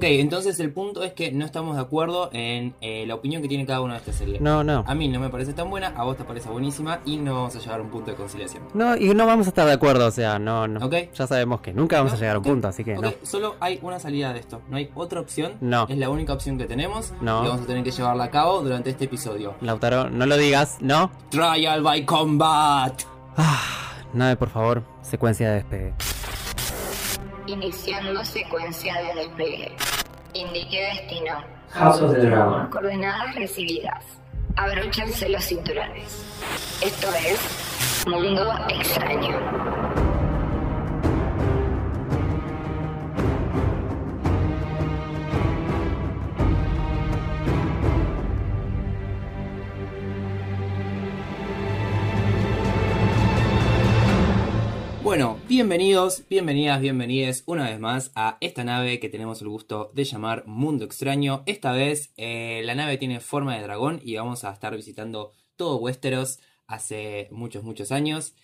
Ok, entonces el punto es que no estamos de acuerdo en eh, la opinión que tiene cada una de estas series. No, no. A mí no me parece tan buena, a vos te parece buenísima y no vamos a llegar a un punto de conciliación. No, y no vamos a estar de acuerdo, o sea, no, no. Ok. Ya sabemos que nunca vamos No, a llegar a un punto, así que no. Solo hay una salida de esto, no hay otra opción. No. Es la única opción que tenemos No. y vamos a tener que llevarla a cabo durante este episodio. Lautaro, no lo digas, no. Trial by Combat. Ah, nave, por favor, secuencia de despegue. Iniciando secuencia de despegue. Indique destino. House of the Dragon. Coordenadas recibidas. Abróchense los cinturones. Esto es Mundo Extraño. Bueno, bienvenidos, bienvenidas, bienvenides una vez más a esta nave que tenemos el gusto de llamar Mundo Extraño. Esta vez eh, la nave tiene forma de dragón y vamos a estar visitando todo Westeros hace muchos, muchos años.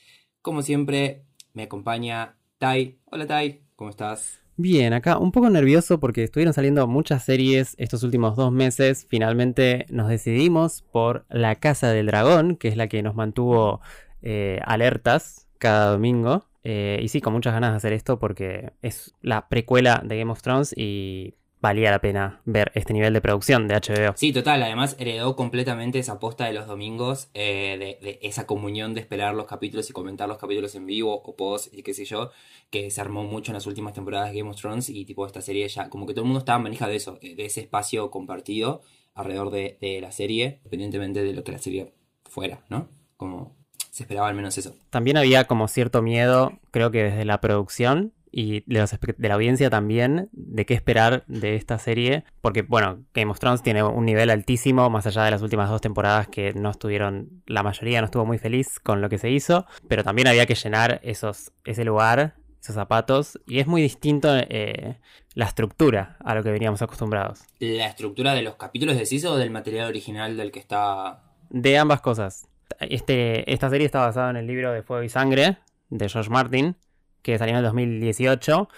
Como siempre, me acompaña Tai. Hola Tai, ¿cómo estás? Bien, acá un poco nervioso porque estuvieron saliendo muchas series estos últimos dos meses. Finalmente nos decidimos por La Casa del Dragón, que es la que nos mantuvo eh, alertas cada domingo. Eh, y sí, con muchas ganas de hacer esto porque es la precuela de Game of Thrones y valía la pena ver este nivel de producción de HBO. Sí, total, además heredó completamente esa posta de los domingos, eh, de, esa comunión de esperar los capítulos y comentar los capítulos en vivo o post y qué sé yo, que se armó mucho en las últimas temporadas de Game of Thrones y tipo esta serie ya, como que todo el mundo estaba manija de eso, de ese espacio compartido alrededor de, de la serie, independientemente de lo que la serie fuera, ¿no? Como se esperaba al menos eso. También había como cierto miedo, creo que desde la producción y de, los de la audiencia también, de qué esperar de esta serie. Porque, bueno, Game of Thrones tiene un nivel altísimo, más allá de las últimas dos temporadas que no estuvieron, la mayoría no estuvo muy feliz con lo que se hizo. Pero también había que llenar esos, ese lugar, esos zapatos. Y es muy distinto eh, la estructura a lo que veníamos acostumbrados. La estructura de los capítulos decís o del material original del que está... De ambas cosas. Este, esta serie está basada en el libro de Fuego y Sangre de George Martin, que salió en el 2018.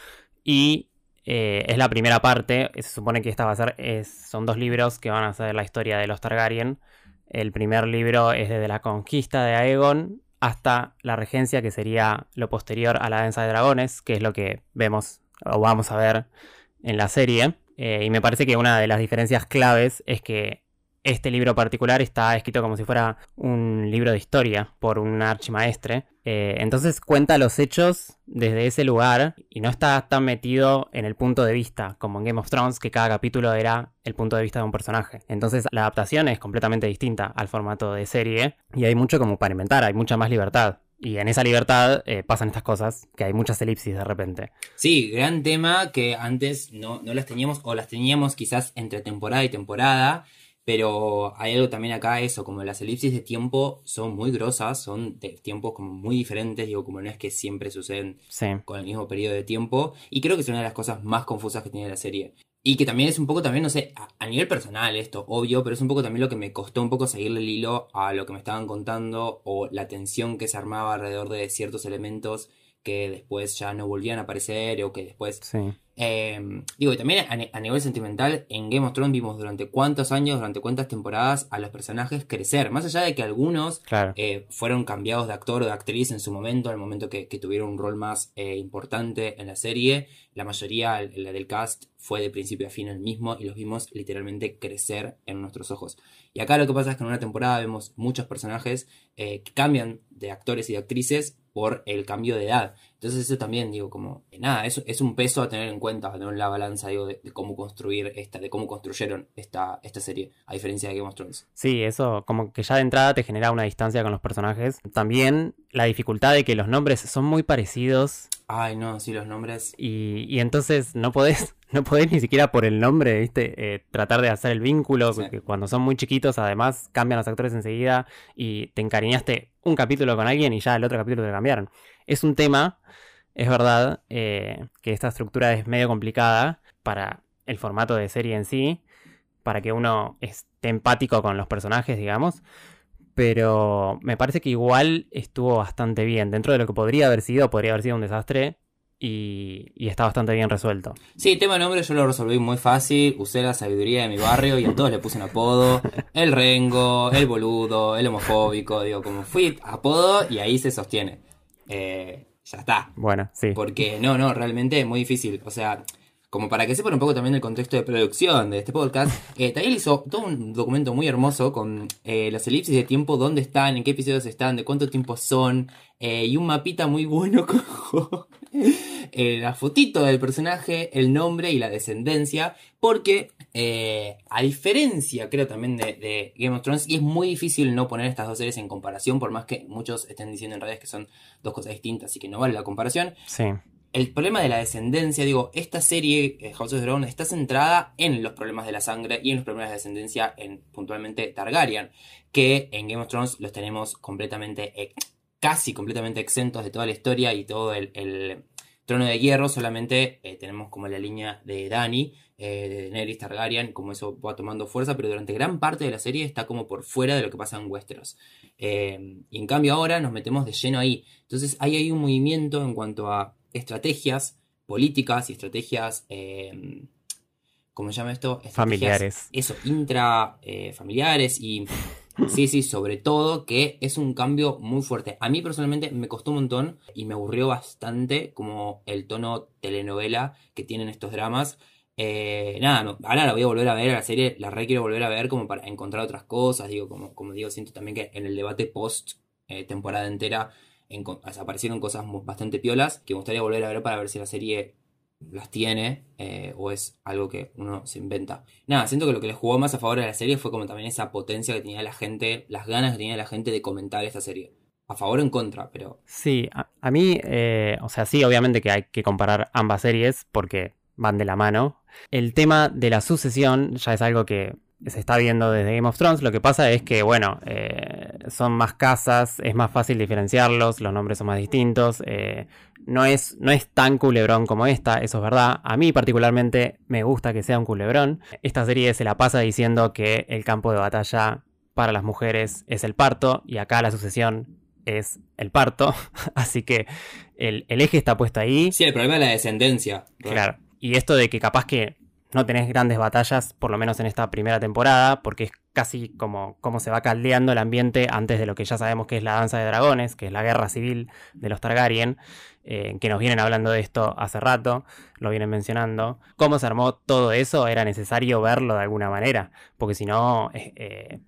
Y eh, es la primera parte. Se supone que esta va a ser. es- son dos libros que van a ser la historia de los Targaryen. El primer libro es desde la conquista de Aegon hasta la regencia, que sería lo posterior a la danza de dragones, que es lo que vemos o vamos a ver en la serie. Eh, y me parece que una de las diferencias claves es que este libro particular está escrito como si fuera un libro de historia por un archimaestre. Eh, entonces cuenta los hechos desde ese lugar y no está tan metido en el punto de vista como en Game of Thrones, que cada capítulo era el punto de vista de un personaje. Entonces la adaptación es completamente distinta al formato de serie y hay mucho como para inventar, hay mucha más libertad. Y en esa libertad eh, pasan estas cosas, que hay muchas elipsis de repente. Sí, gran tema que antes no, no las teníamos o las teníamos quizás entre temporada y temporada, pero hay algo también acá, eso, como las elipsis de tiempo son muy grosas, son de tiempos como muy diferentes, digo, como no es que siempre suceden Sí. con el mismo periodo de tiempo, y creo que es una de las cosas más confusas que tiene la serie. Y que también es un poco también, no sé, a, a nivel personal esto, obvio, pero es un poco también lo que me costó un poco seguirle el hilo a lo que me estaban contando o la tensión que se armaba alrededor de ciertos elementos que después ya no volvían a aparecer o que después... Sí. eh, digo, y también a, ni- a nivel sentimental, en Game of Thrones vimos durante cuántos años, durante cuántas temporadas a los personajes crecer, más allá de que algunos Claro. eh, fueron cambiados de actor o de actriz en su momento, en el momento que, que tuvieron un rol más eh, importante en la serie. La mayoría la del cast fue de principio a fin el mismo y los vimos literalmente crecer en nuestros ojos. Y acá lo que pasa es que en una temporada vemos muchos personajes eh, que cambian de actores y de actrices por el cambio de edad. Entonces eso también, digo, como, eh, nada, eso es un peso a tener en cuenta, en la balanza, digo, de, de cómo construir esta, de cómo construyeron esta, esta serie, a diferencia de Game of Thrones. Sí, eso como que ya de entrada te genera una distancia con los personajes. También la dificultad de que los nombres son muy parecidos Ay, no, sí, los nombres. y, y entonces no podés, no podés ni siquiera por el nombre, ¿viste? Eh, tratar de hacer el vínculo, Sí. porque cuando son muy chiquitos además cambian los actores enseguida y te encariñaste un capítulo con alguien y ya el otro capítulo te cambiaron. Es un tema, es verdad, eh, que esta estructura es medio complicada para el formato de serie en sí, para que uno esté empático con los personajes, digamos. Pero me parece que igual estuvo bastante bien. Dentro de lo que podría haber sido, podría haber sido un desastre. Y, y está bastante bien resuelto. Sí, tema de nombre yo lo resolví muy fácil. Usé la sabiduría de mi barrio y a todos le puse un apodo. El rengo, el boludo, el homofóbico. Digo, como fui apodo y ahí se sostiene. Eh, ya está. Bueno, sí. Porque no, no, realmente es muy difícil. O sea, como para que sepan un poco también del contexto de producción de este podcast, eh, Tayel hizo todo un documento muy hermoso con eh, las elipsis de tiempo, dónde están, en qué episodios están, de cuánto tiempo son, eh, y un mapita muy bueno con eh, la fotito del personaje, el nombre y la descendencia, porque a diferencia, creo también de, de Game of Thrones, y es muy difícil no poner estas dos series en comparación, por más que muchos estén diciendo en redes que son dos cosas distintas y que no vale la comparación, Sí. El problema de la descendencia, digo, esta serie, eh, House of the Dragon, está centrada en los problemas de la sangre y en los problemas de descendencia, en puntualmente Targaryen, que en Game of Thrones los tenemos completamente, eh, casi completamente exentos de toda la historia y todo el, trono de hierro, solamente eh, tenemos como la línea de Dany, eh, de Daenerys Targaryen, como eso va tomando fuerza, pero durante gran parte de la serie está como por fuera de lo que pasa en Westeros. Y en cambio ahora nos metemos de lleno ahí. Entonces hay ahí un movimiento en cuanto a estrategias políticas y estrategias, eh, ¿cómo se llama esto? Estrategias, Familiares. Eso, intra eh, familiares y sí, sí, sobre todo que es un cambio muy fuerte. A mí personalmente me costó un montón y me aburrió bastante como el tono telenovela que tienen estos dramas. Eh, nada, no, ahora la voy a volver a ver a la serie, la re quiero volver a ver como para encontrar otras cosas, digo, como, como digo, siento también que en el debate post eh, temporada entera sea, aparecieron cosas bastante piolas que me gustaría volver a ver para ver si la serie las tiene eh, o es algo que uno se inventa. Nada, siento que lo que le jugó más a favor de la serie fue como también esa potencia que tenía la gente, las ganas que tenía la gente de comentar esta serie. A favor o en contra, pero Sí, a, a mí, eh, o sea, sí, obviamente que hay que comparar ambas series porque van de la mano. El tema de la sucesión ya es algo que se está viendo desde Game of Thrones. Lo que pasa es que, bueno, eh, son más casas, es más fácil diferenciarlos, los nombres son más distintos. eh, no, es, no es tan culebrón como esta, eso es verdad. A mí particularmente me gusta que sea un culebrón. Esta serie se la pasa diciendo que el campo de batalla para las mujeres es el parto y acá la sucesión es el parto. Así que el, el eje está puesto ahí. sí, el problema es la descendencia. Claro. Y esto de que capaz que no tenés grandes batallas, por lo menos en esta primera temporada, porque es casi como, como se va caldeando el ambiente antes de lo que ya sabemos que es la danza de dragones, que es la guerra civil de los Targaryen, eh, que nos vienen hablando de esto hace rato, lo vienen mencionando. ¿Cómo se armó todo eso? Era necesario verlo de alguna manera, porque si no... eh, eh,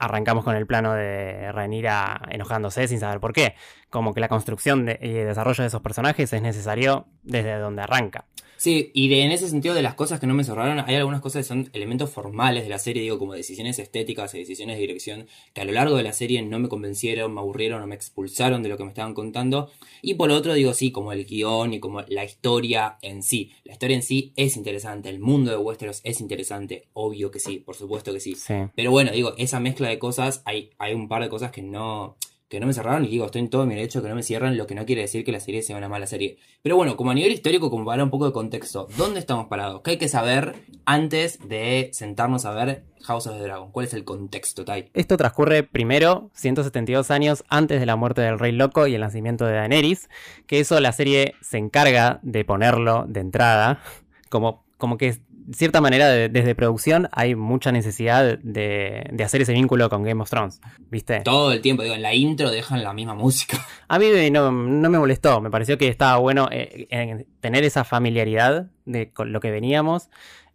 Arrancamos con el plano de Rhaenyra enojándose sin saber por qué. Como que la construcción y desarrollo de esos personajes es necesario desde donde arranca. Sí, y de, en ese sentido de las cosas que no me cerraron, hay algunas cosas que son elementos formales de la serie, digo, como decisiones estéticas y decisiones de dirección, que a lo largo de la serie no me convencieron, me aburrieron o me expulsaron de lo que me estaban contando. Y por lo otro, digo, sí, como el guion y como la historia en sí. La historia en sí es interesante, el mundo de Westeros es interesante, obvio que sí, por supuesto que sí. Sí. Pero bueno, digo, esa mezcla de cosas, hay, hay un par de cosas que no, que no me cerraron y digo, estoy en todo mi derecho que no me cierran, lo que no quiere decir que la serie sea una mala serie. Pero bueno, como a nivel histórico, como para un poco de contexto, ¿dónde estamos parados? ¿Qué hay que saber antes de sentarnos a ver House of the Dragon? ¿Cuál es el contexto, Tai? Esto transcurre primero 172 años antes de la muerte del Rey Loco y el nacimiento de Daenerys, que eso la serie se encarga de ponerlo de entrada, como, como que cierta manera de- desde producción hay mucha necesidad de, de hacer ese vínculo con Game of Thrones, ¿viste? Todo el tiempo, digo, en la intro dejan la misma música. A mí no, no me molestó, me pareció que estaba bueno eh, en tener esa familiaridad de con lo que veníamos.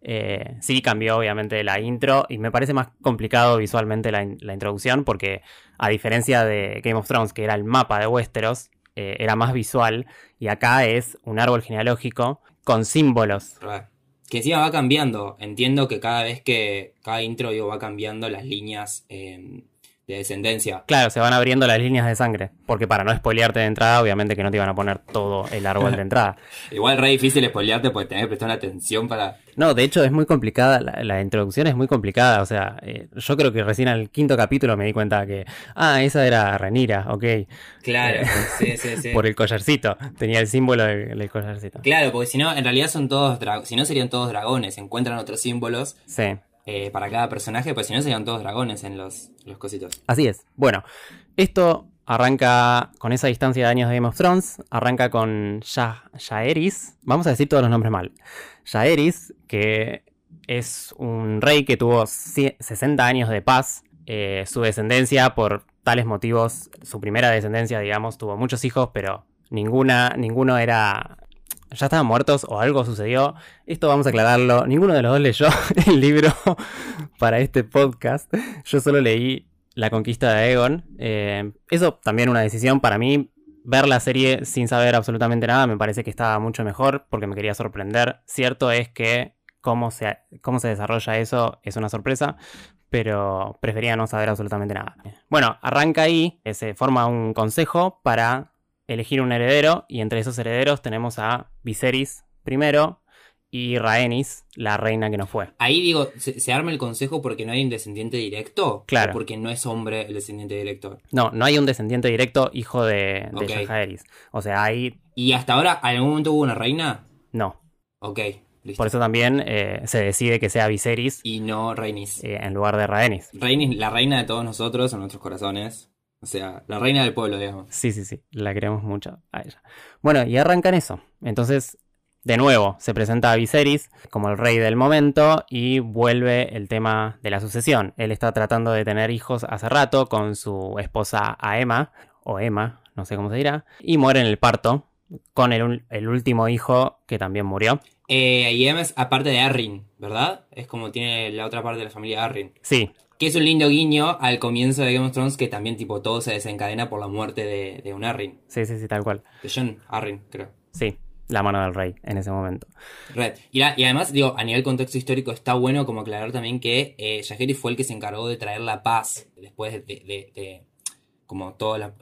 Eh, sí cambió obviamente la intro y me parece más complicado visualmente la, in- la introducción porque a diferencia de Game of Thrones que era el mapa de Westeros, eh, era más visual y acá es un árbol genealógico con símbolos. Que encima va cambiando. Entiendo que cada vez que cada intro digo, va cambiando las líneas de descendencia. Claro, se van abriendo las líneas de sangre porque para no spoilearte de entrada obviamente que no te iban a poner todo el árbol de entrada. Igual re difícil spoilearte porque tenés que prestar atención para... No, de hecho es muy complicada, la, la introducción es muy complicada, o sea, eh, yo creo que recién al quinto capítulo me di cuenta que, ah, esa era Renira, ok, Claro, sí, sí, sí. por el collarcito, tenía el símbolo del, del collarcito. Claro, porque si no, en realidad son todos dragones. Si no, serían todos dragones. Encuentran otros símbolos Sí, eh, para cada personaje, pues si no, serían todos dragones en los, los cositos. así es. Bueno, esto arranca con esa distancia de años de Game of Thrones, arranca con ya Jaehaerys, vamos a decir todos los nombres mal. Jaehaerys, que es un rey que tuvo 60 años de paz, eh, su descendencia por tales motivos, su primera descendencia, digamos, tuvo muchos hijos, pero ninguna, ninguno era ya estaban muertos o algo sucedió. Esto vamos a aclararlo. Ninguno de los dos leyó el libro para este podcast. Yo solo leí La conquista de Aegon. Eh, eso también una decisión para mí. Ver la serie sin saber absolutamente nada me parece que estaba mucho mejor porque me quería sorprender. Cierto es que cómo se, cómo se desarrolla eso es una sorpresa, pero prefería no saber absolutamente nada. Bueno, arranca ahí, eh, se forma un consejo para elegir un heredero y entre esos herederos tenemos a Viserys primero y Rhaenys, la reina que no fue. Ahí digo, ¿se, arma el consejo porque no hay un descendiente directo? Claro. ¿O porque no es hombre el descendiente directo? No, no hay un descendiente directo hijo de, de O sea, hay... ¿Y hasta ahora, algún momento hubo una reina? No. Ok. Listo. Por eso también eh, se decide que sea Viserys. Y no Rhaenys. Eh, en lugar de Rhaenys. Rhaenys, la reina de todos nosotros, en nuestros corazones. O sea, la reina del pueblo, digamos. Sí, sí, sí, la queremos mucho a ella. Bueno, y arrancan eso. Entonces, de nuevo, se presenta a Viserys como el rey del momento y vuelve el tema de la sucesión. Él está tratando de tener hijos hace rato con su esposa Aema, o Emma, no sé cómo se dirá, y muere en el parto con el, el último hijo que también murió. Eh, y Emma es aparte de Arryn, ¿verdad? Es como tiene la otra parte de la familia Arryn. Sí, que es un lindo guiño al comienzo de Game of Thrones que también tipo todo se desencadena por la muerte de, un Arryn. Sí, sí, sí, tal cual. De John Arryn, creo. Sí, la mano del rey en ese momento. Red. Y, además, digo, a nivel contexto histórico está bueno como aclarar también que eh, fue el que se encargó de traer la paz después de, de, como toda la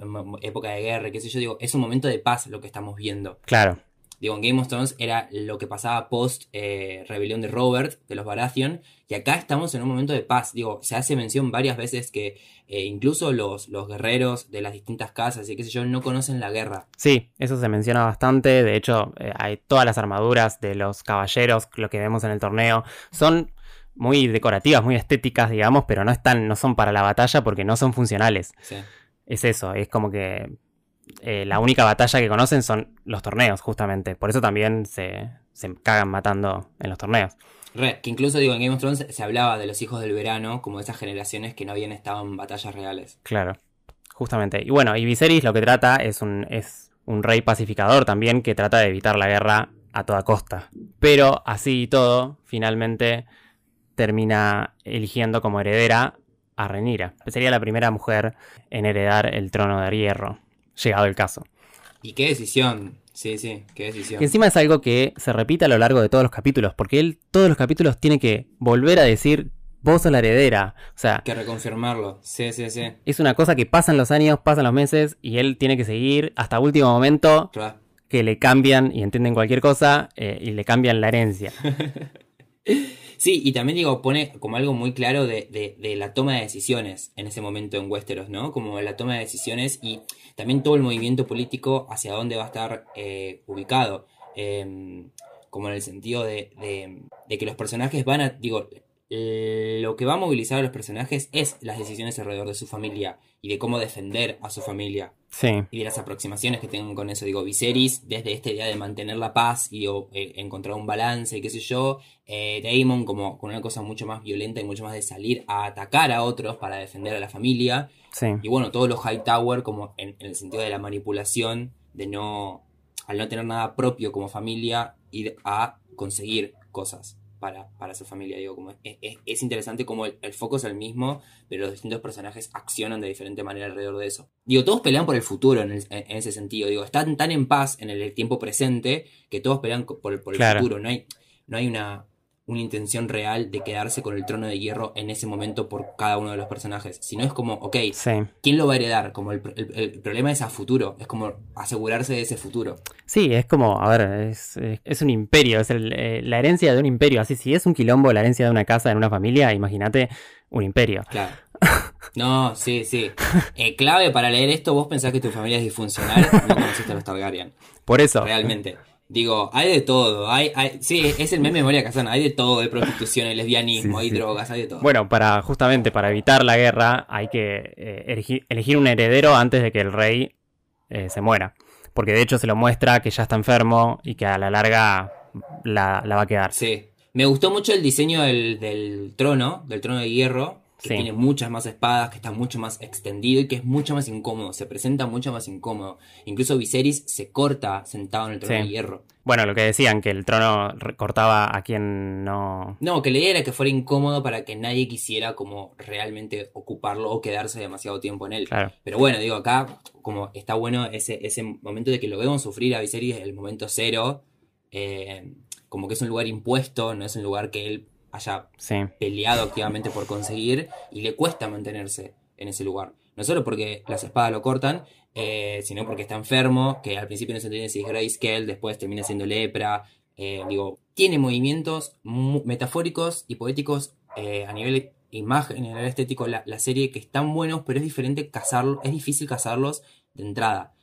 época de guerra, qué sé yo, digo, es un momento de paz lo que estamos viendo. Claro. Digo, en Game of Thrones era lo que pasaba post eh, rebelión de Robert, de los Baratheon, y acá estamos en un momento de paz. Digo, se hace mención varias veces que eh, incluso los, los guerreros de las distintas casas y qué sé yo no conocen la guerra. Sí, eso se menciona bastante. De hecho, eh, hay todas las armaduras de los caballeros, lo que vemos en el torneo, son muy decorativas, muy estéticas, digamos, pero no están, no son para la batalla porque no son funcionales. Sí. Es eso, es como que eh, la única batalla que conocen son los torneos, justamente. Por eso también se, se cagan matando en los torneos. Re, que incluso digo, en Game of Thrones se hablaba de los hijos del verano como de esas generaciones que no habían estado en batallas reales. Claro, justamente. Y bueno, y Viserys lo que trata es un, es un rey pacificador también que trata de evitar la guerra a toda costa. Pero así y todo, finalmente termina eligiendo como heredera a Renira. Sería la primera mujer en heredar el trono de hierro llegado el caso. Y qué decisión. Sí, sí, qué decisión. Que encima es algo que se repite a lo largo de todos los capítulos, porque él todos los capítulos tiene que volver a decir, vos sos la heredera. O sea... Que reconfirmarlo, sí, sí, sí. Es una cosa que pasan los años, pasan los meses, y él tiene que seguir hasta último momento que le cambian y entienden cualquier cosa eh, y le cambian la herencia. Sí, y también digo, pone como algo muy claro de, la toma de decisiones en ese momento en Westeros, ¿no? Como la toma de decisiones y también todo el movimiento político hacia dónde va a estar eh, ubicado. Em, como en el sentido de, de, que los personajes van a, digo, lo que va a movilizar a los personajes es las decisiones alrededor de su familia y de cómo defender a su familia. Y de las aproximaciones que tengan con eso. Digo, Viserys, desde esta idea de mantener la paz y eh, encontrar un balance y qué sé yo. Eh, Daemon como con una cosa mucho más violenta y mucho más de salir a atacar a otros para defender a la familia. Y bueno, todos los Hightower como en, en el sentido de la manipulación, de no, al no tener nada propio como familia, ir a conseguir cosas para, su familia. Digo, como es, interesante como el, foco es el mismo, pero los distintos personajes accionan de diferente manera alrededor de eso. Digo, todos pelean por el futuro en, ese sentido. Digo, están tan en paz en el tiempo presente que todos pelean por, el futuro. No hay, no hay una, una intención real de quedarse con el trono de hierro en ese momento por cada uno de los personajes. Si no es como, ok, ¿quién lo va a heredar? Como el, problema es a futuro, es como asegurarse de ese futuro. Sí, es como, a ver, es, es un imperio, es eh, la herencia de un imperio. Así, si es un quilombo la herencia de una casa en una familia, imagínate un imperio. Claro. No, sí, sí. Eh, clave para leer esto, vos pensás que tu familia es disfuncional, no conociste a los Targaryen. Por eso. Realmente. Digo, hay de todo. Hay, hay, sí, es el meme de Moria Kazan. Hay de todo. Hay prostitución, hay lesbianismo, Sí, hay sí. drogas, hay de todo. Bueno, para justamente para evitar la guerra hay que eh, elegir, elegir un heredero antes de que el rey eh, se muera. Porque de hecho se lo muestra que ya está enfermo y que a la larga la, la va a quedar. Sí. Me gustó mucho el diseño del, del trono, del trono de hierro, que Sí. tiene muchas más espadas, que está mucho más extendido y que es mucho más incómodo. Se presenta mucho más incómodo. Incluso Viserys se corta sentado en el trono Sí. de hierro. Bueno, lo que decían, que el trono cortaba a quien no... No, que la idea era que fuera incómodo para que nadie quisiera como realmente ocuparlo o quedarse demasiado tiempo en él. Claro. Pero bueno, digo, acá como está bueno ese, ese momento de que lo vemos sufrir a Viserys, el momento cero, eh, como que es un lugar impuesto, no es un lugar que él haya Sí, peleado activamente por conseguir y le cuesta mantenerse en ese lugar. No solo porque las espadas lo cortan, eh, sino porque está enfermo, que al principio no se entiende si es Grayscale, después termina siendo lepra. eh, digo, tiene movimientos metafóricos y poéticos eh, a nivel imagen, a nivel estético, la, la serie que están buenos, pero es diferente cazarlos, es difícil cazarlos de entrada.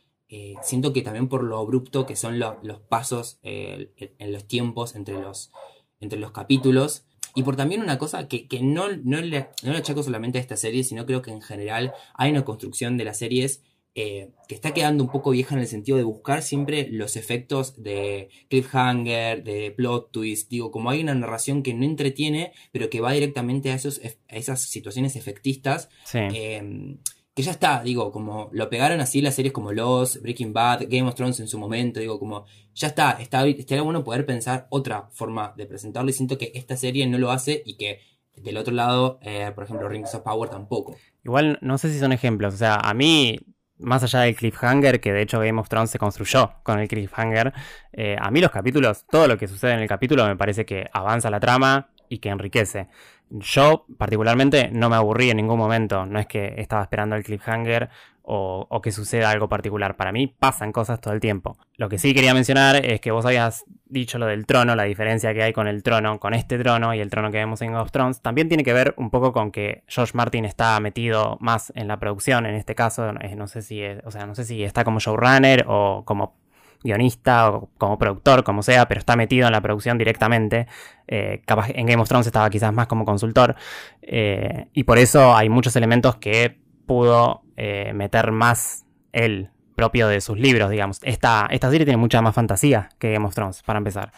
Siento que también por lo abrupto que son lo- los pasos en- en los tiempos entre los, entre los capítulos. Y por también una cosa que, que no, no, le, no le achaco solamente a esta serie, sino creo que en general hay una construcción de las series eh, que está quedando un poco vieja en el sentido de buscar siempre los efectos de cliffhanger, de plot twist. Digo, como hay una narración que no entretiene, pero que va directamente a, esos, a esas situaciones efectistas, sí. eh, que ya está, digo, como lo pegaron así las series como Lost, Breaking Bad, Game of Thrones en su momento, digo, como ya está, está estaría bueno poder pensar otra forma de presentarlo y siento que esta serie no lo hace y que del otro lado, eh, por ejemplo, Rings of Power tampoco. Igual no sé si son ejemplos. O sea, a mí, más allá del cliffhanger, que de hecho Game of Thrones se construyó con el cliffhanger, eh, a mí los capítulos, todo lo que sucede en el capítulo me parece que avanza la trama y que enriquece. Yo, particularmente, no me aburrí en ningún momento. No es que estaba esperando el cliffhanger o, que suceda algo particular. Para mí pasan cosas todo el tiempo. Lo que sí quería mencionar es que vos habías dicho lo del trono, la diferencia que hay con el trono, con este trono y el trono que vemos en Game of Thrones, también tiene que ver un poco con que George Martin está metido más en la producción, en este caso, no sé si es- o sea, no sé si está como showrunner o como guionista o como productor, como sea, pero está metido en la producción directamente. Eh, capaz en Game of Thrones estaba quizás más como consultor. eh, y por eso hay muchos elementos que pudo eh, meter más él propio de sus libros, digamos. Esta, esta serie tiene mucha más fantasía que Game of Thrones, para empezar.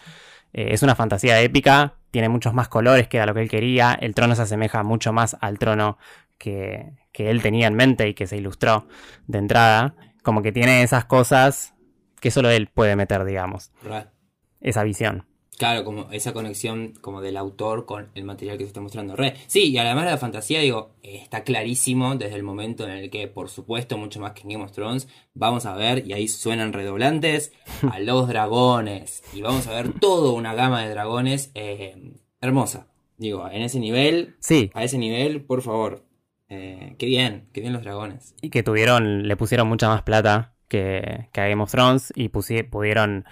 Es una fantasía épica, tiene muchos más colores que a lo que él quería. El trono se asemeja mucho más al trono que, que él tenía en mente y que se ilustró de entrada. Como que tiene esas cosas que solo él puede meter, digamos. ¿verdad? Esa visión. Claro, como esa conexión como del autor con el material que se está mostrando. Re. Sí, y además de la fantasía, digo, está clarísimo desde el momento en el que, por supuesto, mucho más que en Game of Thrones, vamos a ver, y ahí suenan redoblantes, a los dragones. Y vamos a ver toda una gama de dragones eh, hermosa. Digo, en ese nivel, Sí, a ese nivel, por favor. Eh, qué bien, qué bien los dragones. y que tuvieron, le pusieron mucha más plata que, que a Game of Thrones y pudieron,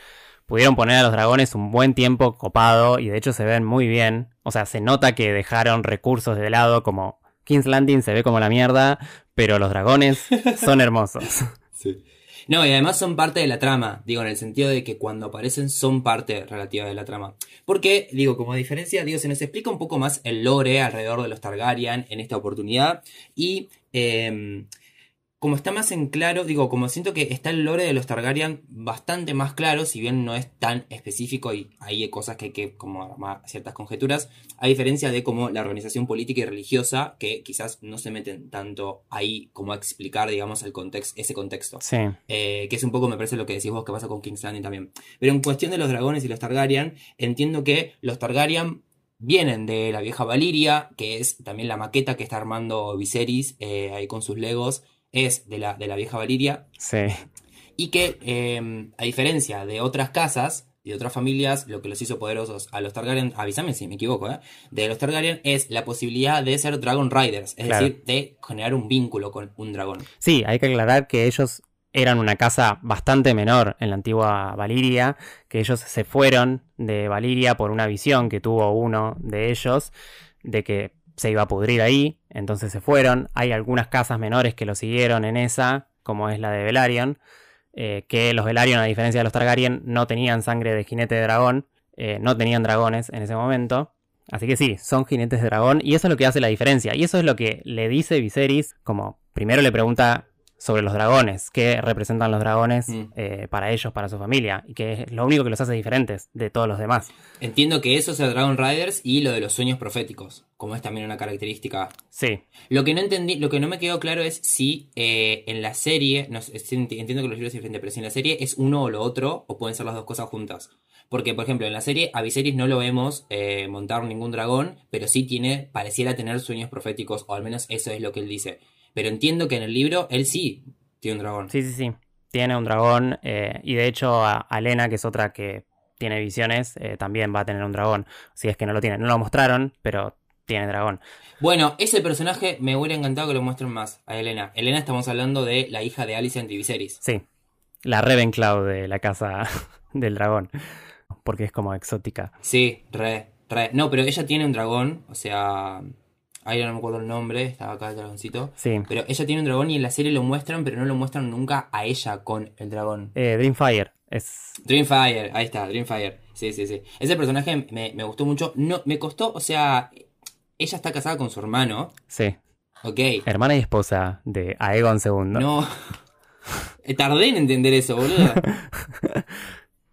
pudieron poner a los dragones un buen tiempo copado y de hecho se ven muy bien. O sea, se nota que dejaron recursos de lado como King's Landing se ve como la mierda, pero los dragones son hermosos. Sí. No, y además son parte de la trama, digo, en el sentido de que cuando aparecen son parte relativa de la trama. Porque, digo, como diferencia, digo, se nos explica un poco más el lore alrededor de los Targaryen en esta oportunidad. Y eh, como está más en claro, digo, como siento que está el lore de los Targaryen bastante más claro, si bien no es tan específico y hay cosas que hay que como armar ciertas conjeturas, a diferencia de como la organización política y religiosa, que quizás no se meten tanto ahí como a explicar, digamos, el contexto, ese contexto. Sí, Eh, que es un poco, me parece, lo que decís vos que pasa con King's Landing también. Pero en cuestión de los dragones y los Targaryen, entiendo que los Targaryen vienen de la vieja Valiria, que es también la maqueta que está armando Viserys eh, ahí con sus legos, es de la, de la vieja Valiria, sí. y que, eh, a diferencia de otras casas y de otras familias, lo que los hizo poderosos a los Targaryen, avísame si me equivoco, ¿eh? de los Targaryen es la posibilidad de ser Dragon Riders, es Claro. decir, de generar un vínculo con un dragón. Sí, hay que aclarar que ellos eran una casa bastante menor en la antigua Valiria, que ellos se fueron de Valiria por una visión que tuvo uno de ellos de que se iba a pudrir ahí, entonces se fueron. Hay algunas casas menores que lo siguieron en esa, como es la de Velaryon, eh, que los Velaryon, a diferencia de los Targaryen, no tenían sangre de jinete de dragón, eh, no tenían dragones en ese momento. Así que sí, son jinetes de dragón y eso es lo que hace la diferencia. Y eso es lo que le dice Viserys, como primero le pregunta sobre los dragones, qué representan los dragones Mm. eh, para ellos, para su familia, y que es lo único que los hace diferentes de todos los demás. Entiendo que eso sea Dragon Riders y lo de los sueños proféticos, como es también una característica. Sí, Lo que no entendí, lo que no me quedó claro es si eh, en la serie, no entiendo que los libros es diferente, pero si en la serie es uno o lo otro, o pueden ser las dos cosas juntas. Porque, por ejemplo, en la serie a Viserys no lo vemos eh, montar ningún dragón, pero sí tiene, pareciera tener sueños proféticos, o al menos eso es lo que él dice. Pero entiendo que en el libro él sí tiene un dragón. sí, sí, sí. Tiene un dragón eh, y de hecho a, a Lena, que es otra que tiene visiones, eh, también va a tener un dragón. Si es que no lo tiene. No lo mostraron, pero tiene dragón. Bueno, ese personaje me hubiera encantado que lo muestren más a Elena. Elena estamos hablando de la hija de Alicent y Viserys. Sí, la Ravenclaw de la casa del dragón. Porque es como exótica. Sí, re, re. No, pero ella tiene un dragón, o sea... Ahí no me acuerdo el nombre, estaba acá el dragoncito. Sí. Pero ella tiene un dragón y en la serie lo muestran, pero no lo muestran nunca a ella con el dragón. Eh, Dreamfire es. Dreamfire, ahí está, Dreamfire. Sí, sí, sí. Ese personaje me, me gustó mucho. No, me costó, o sea, ella está casada con su hermano. Sí. Ok. Hermana y esposa de Aegon II. No. Eh, Tardé en entender eso, boludo.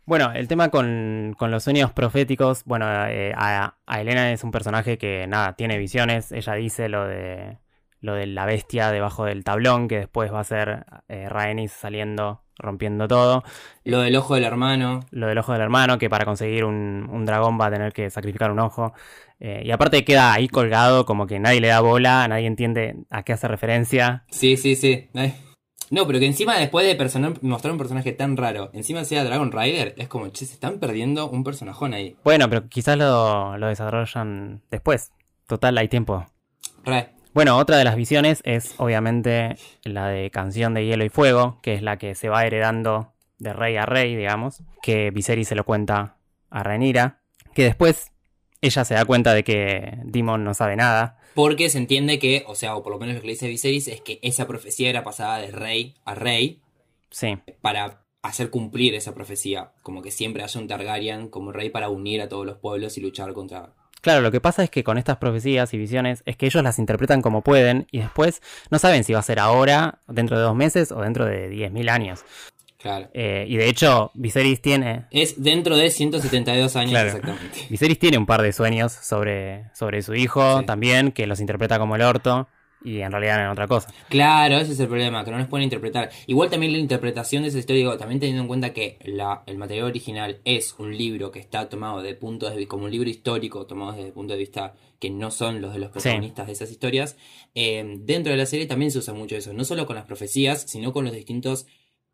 Bueno, el tema con, con los sueños proféticos, bueno, eh, a, a Elena es un personaje que nada, tiene visiones, ella dice lo de lo de la bestia debajo del tablón, que después va a ser eh, Rhaenys saliendo, rompiendo todo, Lo del ojo del hermano. lo del ojo del hermano, que para conseguir un, un dragón va a tener que sacrificar un ojo, Eh, y aparte queda ahí colgado, como que nadie le da bola, nadie entiende a qué hace referencia, Sí, sí, sí. Ay. No, pero que encima después de mostrar un personaje tan raro, encima sea Dragon Rider, es como, che, se están perdiendo un personajón ahí. Bueno, pero quizás lo, lo desarrollan después, total, hay tiempo. Re. Bueno, otra de las visiones es obviamente la de Canción de Hielo y Fuego, que es la que se va heredando de rey a rey, digamos, que Viserys se lo cuenta a Rhaenyra, que después ella se da cuenta de que Demon no sabe nada. Porque se entiende que, o sea, o por lo menos lo que le dice Viserys es que esa profecía era pasada de rey a rey Sí, para hacer cumplir esa profecía. Como que siempre haya un Targaryen como rey para unir a todos los pueblos y luchar contra... claro, lo que pasa es que con estas profecías y visiones es que ellos las interpretan como pueden y después no saben si va a ser ahora, dentro de dos meses o dentro de 10.000 años. Claro. Eh, y de hecho, Viserys tiene Es dentro de 172 años Claro. exactamente. Viserys tiene un par de sueños sobre, sobre su hijo Sí. también, que los interpreta como el orto y en realidad eran otra cosa. Claro, ese es el problema, que no nos pueden interpretar. Igual también la interpretación de esa historia, digo, también teniendo en cuenta que la, el material original es un libro que está tomado de puntos de como un libro histórico, tomado desde el punto de vista que no son los de los protagonistas de esas historias. eh, dentro de la serie también se usa mucho eso, no solo con las profecías, sino con los distintos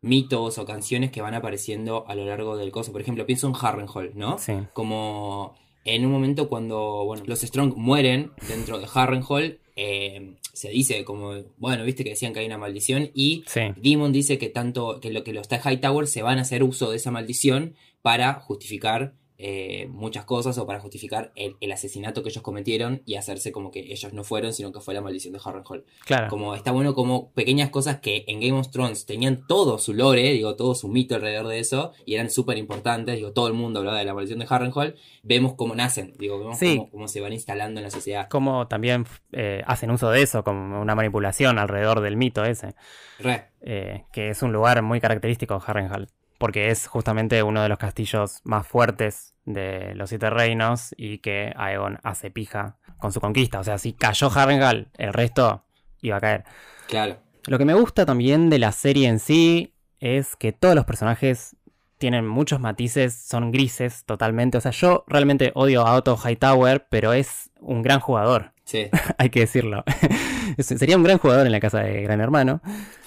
mitos o canciones que van apareciendo a lo largo del coso. Por ejemplo, pienso en Harrenhal, ¿no? Sí. como en un momento cuando bueno, los Strong mueren dentro de Harrenhal, eh, se dice como, bueno, viste que decían que hay una maldición y Sí. Demon dice que tanto que lo que los Hightower se van a hacer uso de esa maldición para justificar eh, muchas cosas o para justificar el, el asesinato que ellos cometieron y hacerse como que ellos no fueron, sino que fue la maldición de Harrenhal. Claro. Como está bueno como pequeñas cosas que en Game of Thrones tenían todo su lore, digo, todo su mito alrededor de eso, y eran súper importantes, digo, todo el mundo hablaba de la maldición de Harrenhal, vemos cómo nacen, digo, vemos Sí. cómo, cómo se van instalando en la sociedad. Como también eh, hacen uso de eso, como una manipulación alrededor del mito ese, Re, eh, que es un lugar muy característico de Harrenhal, porque es justamente uno de los castillos más fuertes de los siete reinos y que Aegon hace pija con su conquista. O sea, si cayó Harrenhal, el resto iba a caer. claro. Lo que me gusta también de la serie en sí es que todos los personajes tienen muchos matices, son grises totalmente. O sea, yo realmente odio a Otto Hightower, pero es un gran jugador, Sí, hay que decirlo. Sería un gran jugador en la casa de Gran Hermano.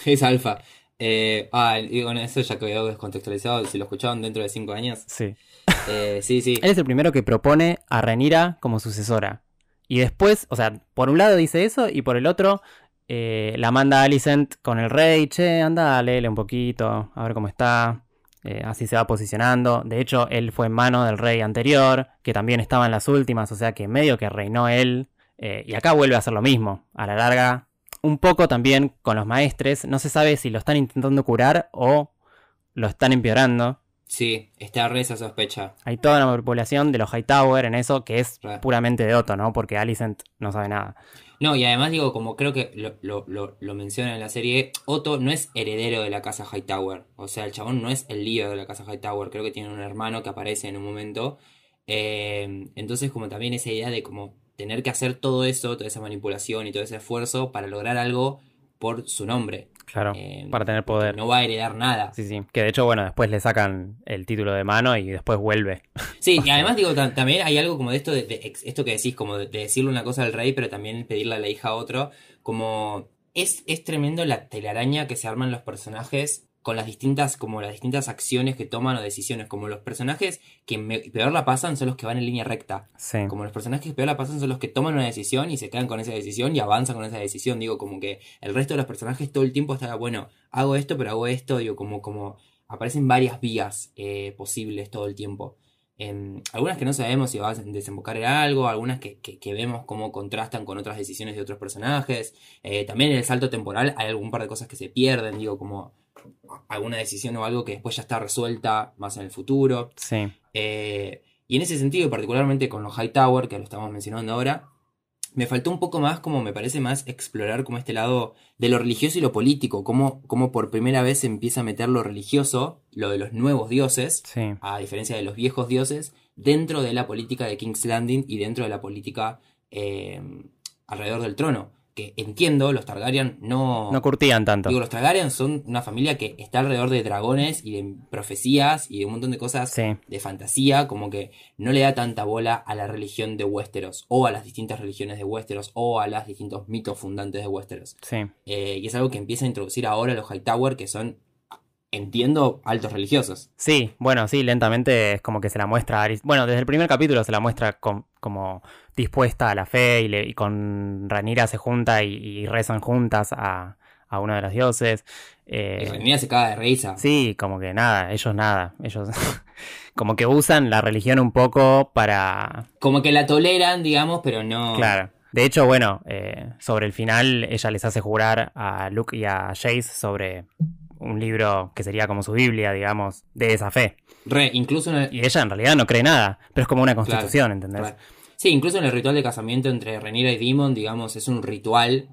es alfa. Eh, ah, y bueno, eso ya quedó descontextualizado, si lo escuchaban dentro de cinco años. Sí. Eh, sí, sí. Él es el primero que propone a Renira como sucesora. Y después, o sea, por un lado dice eso y por el otro eh, la manda a Alicent con el rey. Che, anda, léele un poquito, a ver cómo está. Eh, así se va posicionando. De hecho, él fue en mano del rey anterior, que también estaba en las últimas, o sea que medio que reinó él. Y acá vuelve a hacer lo mismo. A la larga, un poco también con los maestres. No se sabe si lo están intentando curar o lo están empeorando. Sí, está re esa sospecha. Hay toda una manipulación de los Hightower en eso que es Re. puramente de Otto, ¿no? Porque Alicent no sabe nada. No, y además digo, como creo que lo, lo, lo, lo menciona en la serie, Otto no es heredero de la casa Hightower. O sea, el chabón no es el líder de la casa Hightower. Creo que tiene un hermano que aparece en un momento. Eh, entonces, como también esa idea de como tener que hacer todo eso, toda esa manipulación y todo ese esfuerzo para lograr algo por su nombre. Claro, Eh, para tener poder. No va a heredar nada. Sí, sí. Que de hecho, bueno, después le sacan el título de mano y después vuelve. Sí, y además digo, tam- también hay algo como de esto, de, esto que decís, como de, de decirle una cosa al rey, pero también pedirle a la hija a otro, como es, es tremendo la telaraña que se arman los personajes con las distintas, como las distintas acciones que toman o decisiones, como los personajes que me- peor la pasan son los que van en línea recta, Sí. como los personajes que peor la pasan son los que toman una decisión y se quedan con esa decisión y avanzan con esa decisión, digo, como que el resto de los personajes todo el tiempo está, bueno, hago esto, pero hago esto, digo, como, como aparecen varias vías eh, posibles todo el tiempo. Em, algunas que no sabemos si va a desembocar en algo, algunas que, que- que vemos cómo contrastan con otras decisiones de otros personajes. Eh, también en el salto temporal hay algún par de cosas que se pierden, digo, como alguna decisión o algo que después ya está resuelta más en el futuro. Sí. Eh, y en ese sentido, particularmente con los Hightower, que lo estamos mencionando ahora, me faltó un poco más, como me parece más, explorar como este lado de lo religioso y lo político, como, como por primera vez se empieza a meter lo religioso, lo de los nuevos dioses, Sí. a diferencia de los viejos dioses, dentro de la política de King's Landing y dentro de la política eh, alrededor del trono. Que entiendo, los Targaryen no... No curtían tanto. Digo, los Targaryen son una familia que está alrededor de dragones y de profecías y de un montón de cosas Sí. de fantasía, como que no le da tanta bola a la religión de Westeros, o a las distintas religiones de Westeros, o a los distintos mitos fundantes de Westeros. Sí. Eh, y es algo que empieza a introducir ahora los Hightower, que son, entiendo, altos religiosos. Sí, bueno, sí, lentamente es como que se la muestra Aris- Bueno, desde el primer capítulo se la muestra con- como dispuesta a la fe y, le- y con Ranira se junta y, y rezan juntas a, a uno de los dioses. Eh, Y Rhaenyra se caga de risa. sí, como que nada, ellos nada, ellos como que usan la religión un poco para... Como que la toleran, digamos, pero no... Claro. De hecho, bueno, eh, sobre el final ella les hace jurar a Luke y a Jace sobre un libro que sería como su Biblia, digamos, de esa fe. Re, incluso en el, Y ella en realidad no cree nada, pero es como una constitución, ¿entendés? re. Sí, incluso en el ritual de casamiento entre Rhaenyra y Daemon, digamos, es un ritual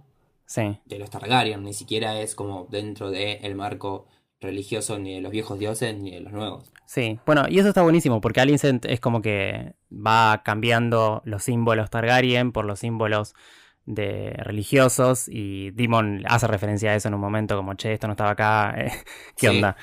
Sí, de los Targaryen, ni siquiera es como dentro del marco religioso ni de los viejos dioses ni de los nuevos. sí. Bueno, y eso está buenísimo porque Alicent es como que va cambiando los símbolos Targaryen por los símbolos de religiosos y Demon hace referencia a eso en un momento como, che, esto no estaba acá, eh, ¿qué Sí, onda?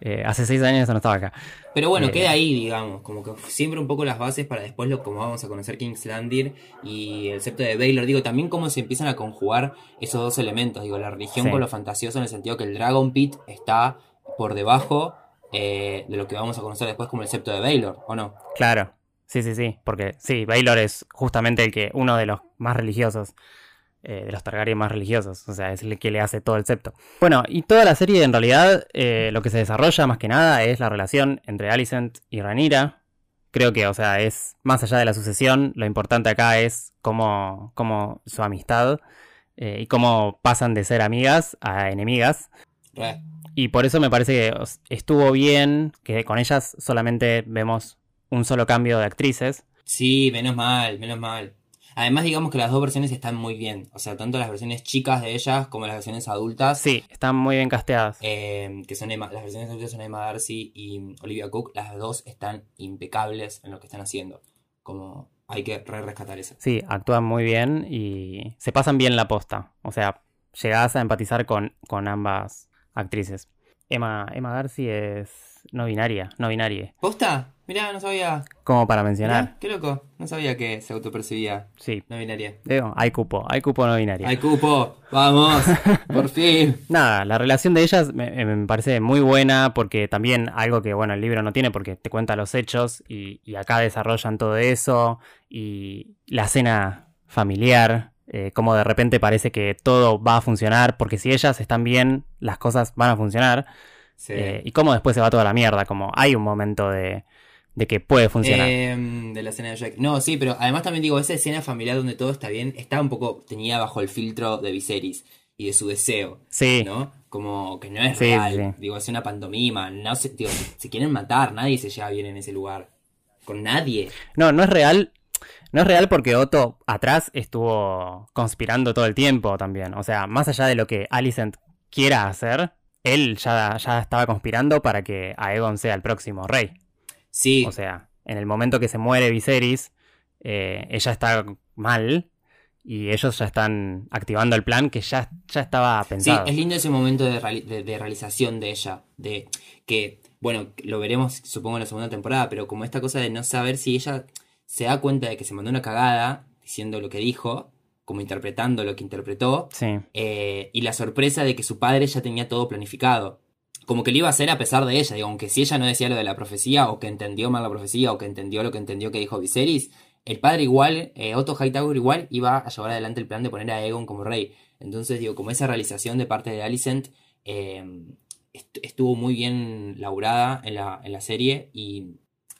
Eh, hace seis años esto no estaba acá. Pero bueno, Eh, queda ahí, digamos, como que siempre un poco las bases para después lo como vamos a conocer King's Landing y el septo de Baylor. Digo, también cómo se empiezan a conjugar esos dos elementos. Digo, la religión Sí. con lo fantasioso en el sentido que el Dragon Pit está por debajo eh, de lo que vamos a conocer después como el septo de Baylor, ¿o no? Claro, sí, sí, sí, porque sí, Baylor es justamente el que, uno de los más religiosos, eh, de los Targaryen más religiosos, o sea, es el que le hace todo el septo. Bueno, y toda la serie en realidad eh, lo que se desarrolla más que nada es la relación entre Alicent y Rhaenyra. Creo que, o sea, es más allá de la sucesión, lo importante acá es cómo, cómo su amistad eh, y cómo pasan de ser amigas a enemigas. Y por eso me parece que estuvo bien que con ellas solamente vemos un solo cambio de actrices. Sí, menos mal, menos mal. Además, digamos que las dos versiones están muy bien. O sea, tanto las versiones chicas de ellas como las versiones adultas. Sí, están muy bien casteadas. eh, que son Emma- las versiones adultas son Emma Darcy y Olivia Cook. Las dos están impecables en lo que están haciendo. Como hay que re rescatar eso. Sí, actúan muy bien y se pasan bien la posta. O sea, llegás a empatizar con, con ambas actrices. Emma, Emma Darcy es no binaria, no binaria. ¿Posta? Mirá, no sabía. Como para mencionar. Mirá, qué loco. No sabía que se autopercibía Sí, no binaria. digo, hay cupo, hay cupo no binaria. ¡Ay, cupo! ¡Vamos! ¡Por fin! Nada, la relación de ellas me, me parece muy buena porque también algo que, bueno, el libro no tiene porque te cuenta los hechos y, y acá desarrollan todo eso y la cena familiar, eh, como de repente parece que todo va a funcionar porque si ellas están bien, las cosas van a funcionar Sí. eh, y cómo después se va toda la mierda, como hay un momento de, de que puede funcionar. Em, de la escena de Jack. No, sí, pero además también digo, esa escena familiar donde todo está bien, está un poco, tenía bajo el filtro de Viserys. y de su deseo, Sí, ¿no? Como que no es Sí, real, sí. digo, es una pantomima, no se, digo, se quieren matar, nadie se lleva bien en ese lugar, con nadie. no, no es real. No es real porque Otto atrás estuvo conspirando todo el tiempo también. O sea, más allá de lo que Alicent quiera hacer, él ya, ya estaba conspirando para que Aegon sea el próximo rey. Sí, O sea, en el momento que se muere Viserys, eh, ella está mal y ellos ya están activando el plan que ya, ya estaba Sí, pensado. es lindo ese momento de, reali- de- de realización de ella, de que, bueno, lo veremos supongo en la segunda temporada, pero como esta cosa de no saber si ella se da cuenta de que se mandó una cagada diciendo lo que dijo, como interpretando lo que interpretó, Sí, eh, y la sorpresa de que su padre ya tenía todo planificado. Como que lo iba a hacer a pesar de ella, digo, aunque si ella no decía lo de la profecía, o que entendió mal la profecía, o que entendió lo que entendió que dijo Viserys, el padre igual, eh, Otto Hightower igual, iba a llevar adelante el plan de poner a Aegon como rey. Entonces, digo, como esa realización de parte de Alicent eh, est- estuvo muy bien laburada en la, en la serie, y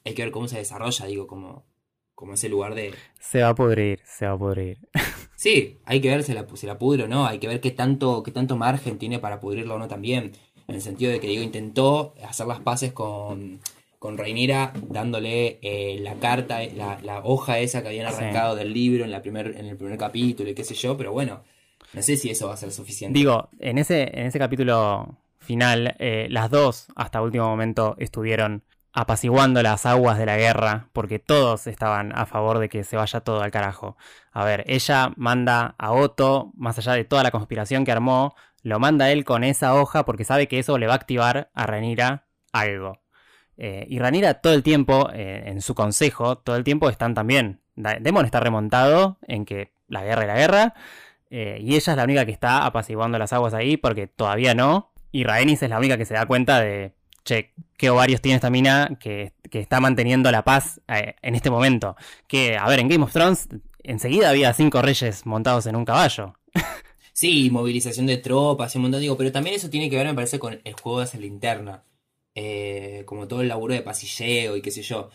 hay que ver cómo se desarrolla, digo, como, como ese lugar de, se va a pudrir, se va a pudrir. Sí, hay que ver si la, si la pudre o no, hay que ver qué tanto, qué tanto margen tiene para pudrirla o no también. En el sentido de que, digo, intentó hacer las paces con, con Rhaenyra dándole eh, la carta, la, la hoja esa que habían Sí. arrancado del libro en, la primer, en el primer capítulo y qué sé yo, pero bueno, no sé si eso va a ser suficiente. Digo, en ese, en ese capítulo final, eh, las dos hasta último momento estuvieron apaciguando las aguas de la guerra, porque todos estaban a favor de que se vaya todo al carajo. A ver, ella manda a Otto, más allá de toda la conspiración que armó, lo manda él con esa hoja porque sabe que eso le va a activar a Ranira algo. Eh, y Ranira todo el tiempo, eh, en su consejo, todo el tiempo están también. Demon está remontado en que la guerra es la guerra, eh, y ella es la única que está apaciguando las aguas ahí porque todavía no. Y Rhaenys es la única que se da cuenta de, che, qué ovarios tiene esta mina que, está manteniendo la paz eh, en este momento. Que, a ver, en Game of Thrones enseguida había cinco reyes montados en un caballo. Sí, movilización de tropas y un montón, digo, pero también eso tiene que ver, me parece, con el juego de esa linterna. Eh, como todo el laburo de pasilleo y qué sé yo.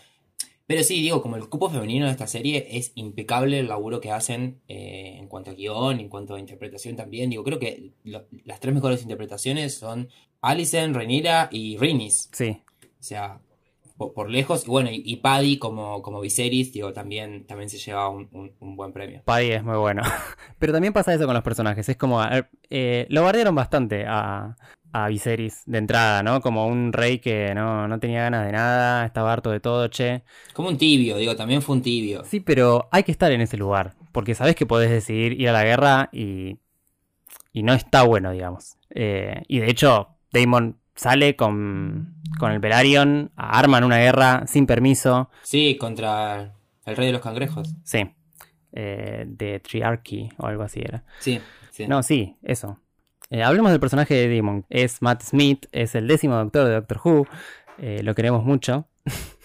Pero sí, digo, como el cupo femenino de esta serie es impecable el laburo que hacen eh, en cuanto a guion, en cuanto a interpretación también. Digo, creo que las tres mejores interpretaciones son Alicent, Rhaenyra y Rhaenys. Sí. O sea, por, por lejos. Y bueno, y, y Paddy como, como Viserys, digo, también, también se lleva un, un- un buen premio. Paddy es muy bueno. Pero también pasa eso con los personajes. Es como. ver, eh, lo bardearon bastante a, a Viserys de entrada, ¿no? Como un rey que no, no tenía ganas de nada, estaba harto de todo, che. Como un tibio, digo, también fue un tibio. Sí, pero hay que estar en ese lugar. Porque sabes que podés decidir ir a la guerra y. Y no está bueno, digamos. Eh, y de hecho, Damon sale con, con el Velaryon, arman una guerra sin permiso. Sí, contra el rey de los cangrejos. Sí. Eh, de Triarchy o algo así era. Sí, sí. No, sí, eso. Eh, hablemos del personaje de Damon. Es Matt Smith, es el décimo doctor de Doctor Who. Eh, lo queremos mucho.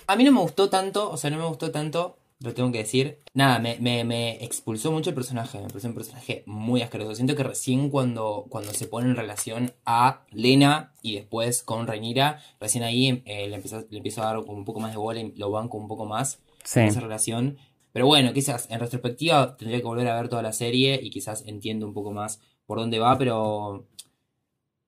A mí no me gustó tanto, o sea, no me gustó tanto, lo tengo que decir. Nada, me, me, me expulsó mucho el personaje, me pareció un personaje muy asqueroso. Siento que recién cuando, cuando se pone en relación a Lena y después con Rhaenyra, recién ahí eh, le, empiezo, le empiezo a dar como un poco más de bola y lo banco un poco más Sí. en esa relación. Pero bueno, quizás en retrospectiva tendría que volver a ver toda la serie y quizás entiendo un poco más por dónde va, pero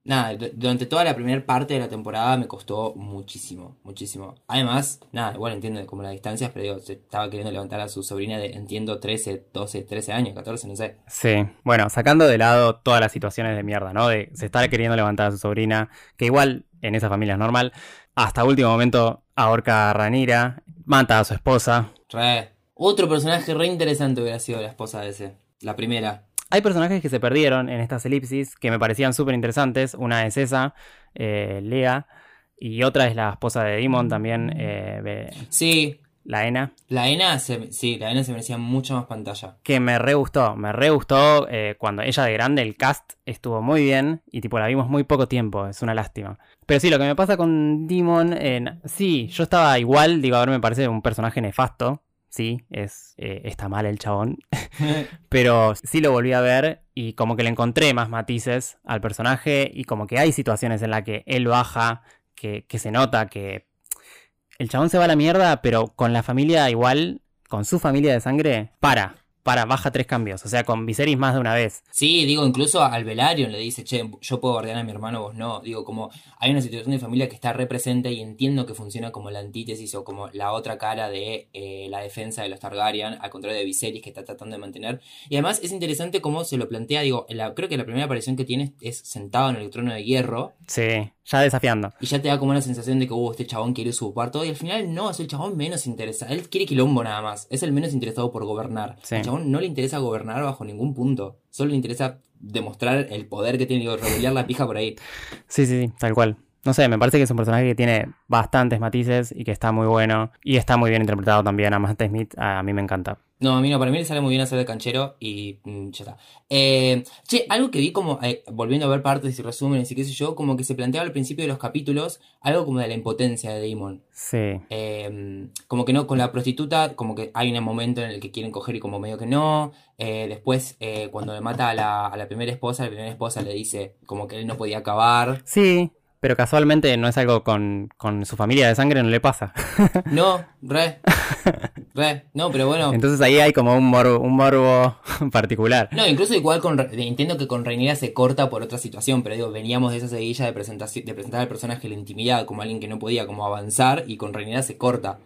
nada, durante toda la primera parte de la temporada me costó muchísimo, muchísimo. Además, nada, igual entiendo como las distancias, pero digo, se estaba queriendo levantar a su sobrina de, entiendo, 13, 12, 13 años, 14, no sé. Sí, bueno, sacando de lado todas las situaciones de mierda, ¿no? De se estar queriendo levantar a su sobrina, que igual en esa familia es normal, hasta último momento ahorca a Ranira, mata a su esposa. Re. Otro personaje re interesante hubiera sido la esposa de ese, la primera. Hay personajes que se perdieron en estas elipsis que me parecían súper interesantes. Una es esa, eh, Lea, y otra es la esposa de Demon también, eh, Be- Sí, la Ena. la Ena, se, sí, la Ena se merecía mucha más pantalla. que me re gustó, me re gustó eh, cuando ella de grande, el cast estuvo muy bien y tipo la vimos muy poco tiempo, es una lástima. Pero sí, lo que me pasa con Demon, en- sí, yo estaba igual, digo, a ver, me parece un personaje nefasto, sí, es, eh, está mal el chabón, pero sí lo volví a ver y como que le encontré más matices al personaje y como que hay situaciones en las que él baja, que, que se nota que el chabón se va a la mierda, pero con la familia igual, con su familia de sangre, para. Para baja tres cambios. O sea, con Viserys más de una vez. Sí, digo, incluso al Velaryon le dice, che, yo puedo guardiar a mi hermano, vos no. Digo, como hay una situación de familia que está represente y entiendo que funciona como la antítesis o como la otra cara de eh, la defensa de los Targaryen, al contrario de Viserys que está tratando de mantener. Y además es interesante cómo se lo plantea, digo, la, creo que la primera aparición que tiene es sentado en el trono de hierro. Sí, ya desafiando. Y ya te da como una sensación de que, uh, este chabón quiere usurpar todo. Y al final no, es el chabón menos interesado. Él quiere quilombo nada más. Es el menos interesado por gobernar. Sí. El no le interesa gobernar bajo ningún punto. Solo le interesa demostrar el poder que tiene, revolear la pija por ahí. Sí, sí, sí, tal cual. No sé, me parece que es un personaje que tiene bastantes matices y que está muy bueno. Y está muy bien interpretado también. A Matt Smith a mí me encanta. No, a mí no, para mí le sale muy bien hacer de canchero y mm, ya está. Eh, che, algo que vi como, eh, volviendo a ver partes y resúmenes y qué sé yo, como que se planteaba al principio de los capítulos algo como de la impotencia de Damon. Sí. Eh, como que no, con la prostituta, como que hay un momento en el que quieren coger y como medio que no. Eh, después, eh, cuando le mata a la, a la primera esposa, la primera esposa le dice como que él no podía acabar. Sí, pero casualmente no es algo con, con su familia de sangre, no le pasa. No, re, re, no, pero bueno. Entonces ahí hay como un morbo, un morbo particular. No, incluso igual con entiendo que con Rhaenyra se corta por otra situación, pero digo, veníamos de esa seguilla de presentaci- de presentar al personaje la intimidad como alguien que no podía como avanzar y con Rhaenyra se corta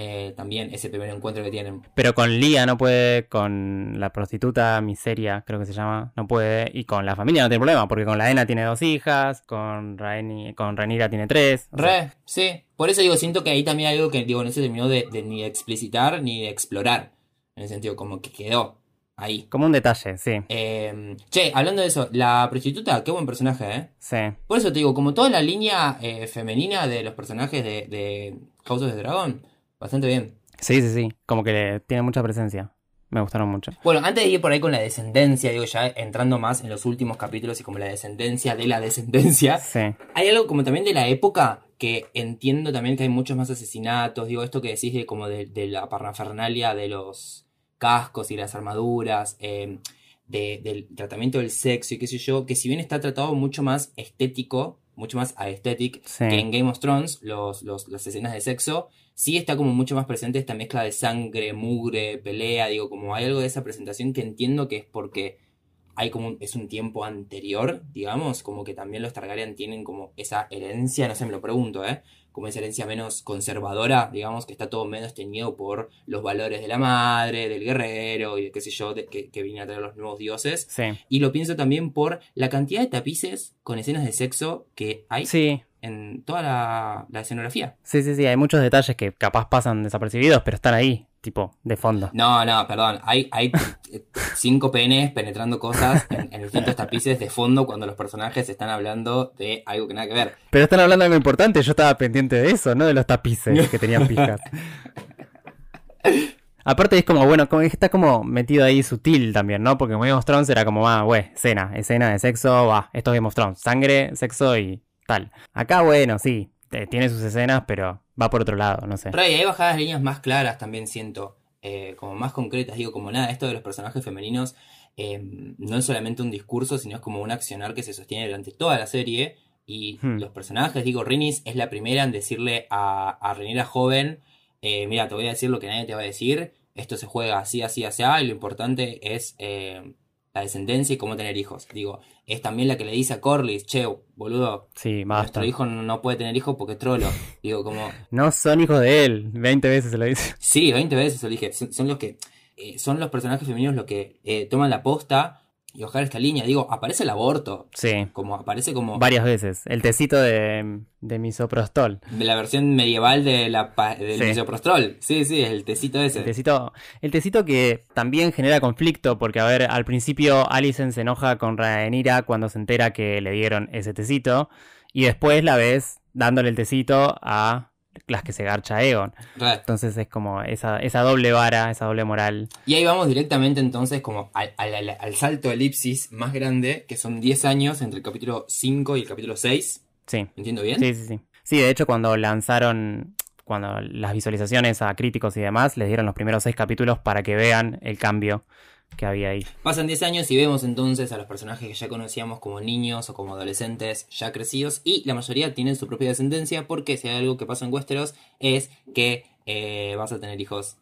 eh, también ese primer encuentro que tienen. Pero con Lía no puede, con la prostituta Miseria, creo que se llama, no puede. Y con la familia no tiene problema, porque con la Ena tiene dos hijas, con Raeni, con Rhaenyra tiene tres. sea, Re, sí. Por eso digo, siento que ahí también hay algo que digo, no se terminó de, de ni explicitar ni de explorar. En el sentido, como que quedó ahí. como un detalle, sí, Eh, che, hablando de eso, la prostituta, qué buen personaje, ¿eh? sí. Por eso te digo, como toda la línea eh, femenina de los personajes de, de House of the Dragon, bastante bien. Sí, sí, sí. Como que tiene mucha presencia. Me gustaron mucho. Bueno, antes de ir por ahí con la descendencia, digo, ya entrando más en los últimos capítulos y como la descendencia de la descendencia, Sí. hay algo como también de la época que entiendo también que hay muchos más asesinatos, digo, esto que decís de como de, de la parafernalia de los cascos y las armaduras, eh, de- del tratamiento del sexo y qué sé yo, que si bien está tratado mucho más estético, mucho más aesthetic Sí. que en Game of Thrones, los, los- las escenas de sexo, sí está como mucho más presente esta mezcla de sangre, mugre, pelea, digo, como hay algo de esa presentación que entiendo que es porque hay como un- es un tiempo anterior, digamos, como que también los Targaryen tienen como esa herencia, no sé, me lo pregunto, ¿eh? Como esa herencia menos conservadora, digamos, que está todo menos teñido por los valores de la madre, del guerrero y de qué sé yo, de, que, que viene a traer los nuevos dioses. Sí. Y lo pienso también por la cantidad de tapices con escenas de sexo que hay Sí. En toda la, la escenografía. Sí, sí, sí. Hay muchos detalles que capaz pasan desapercibidos, pero están ahí, tipo, de fondo. No, no, perdón. Hay, hay cinco penes penetrando cosas en, en distintos tapices de fondo cuando los personajes están hablando de algo que nada que ver. Pero están hablando de algo importante. Yo estaba pendiente de eso, no de los tapices que tenían pijas. Aparte es como, bueno, está como metido ahí sutil también, ¿no? Porque Game of Thrones era como, ah, güey, escena, escena de sexo, va, esto es Game of Thrones, sangre, sexo y tal. Acá, bueno, sí, tiene sus escenas, pero va por otro lado, no sé. Ray, hay bajadas líneas más claras también siento, eh, como más concretas, digo, como nada, esto de los personajes femeninos eh, no es solamente un discurso, sino es como un accionar que se sostiene durante toda la serie. Y Hmm. los personajes, digo, Rhaenys es la primera en decirle a, a joven, eh, mira, te voy a decir lo que nadie te va a decir, esto se juega así, así, así, y lo importante es eh, la descendencia y cómo tener hijos. Digo, es también la que le dice a Corlys, che, boludo, Sí, basta. nuestro hijo no puede tener hijos porque es trolo. Digo, como... No son hijos de él, 20 veces se lo dice. Sí, 20 veces lo dije. Son, son los que. eh, son los personajes femeninos los que eh, toman la posta y bajar esta línea. Digo, aparece el aborto. Sí, Como aparece como varias veces. El tecito de, de misoprostol. la versión medieval de la, del Sí. misoprostol. Sí, sí, el tecito ese. El tecito, el tecito que también genera conflicto, porque a ver, al principio Alicent se enoja con Rhaenyra cuando se entera que le dieron ese tecito, y después la ves dándole el tecito a las que se garcha Egon. Entonces es como esa, esa doble vara, esa doble moral. Y ahí vamos directamente entonces como al, al- al- al salto elipsis más grande, que son 10 años entre el capítulo 5 y el capítulo 6. Sí, ¿Entiendo bien? sí, sí, sí. Sí, de hecho cuando lanzaron, cuando las visualizaciones a críticos y demás, les dieron los primeros seis capítulos para que vean el cambio que había ahí. Pasan 10 años y vemos entonces a los personajes que ya conocíamos como niños o como adolescentes ya crecidos y la mayoría tienen su propia descendencia porque si hay algo que pasa en Westeros es que eh, vas a tener hijos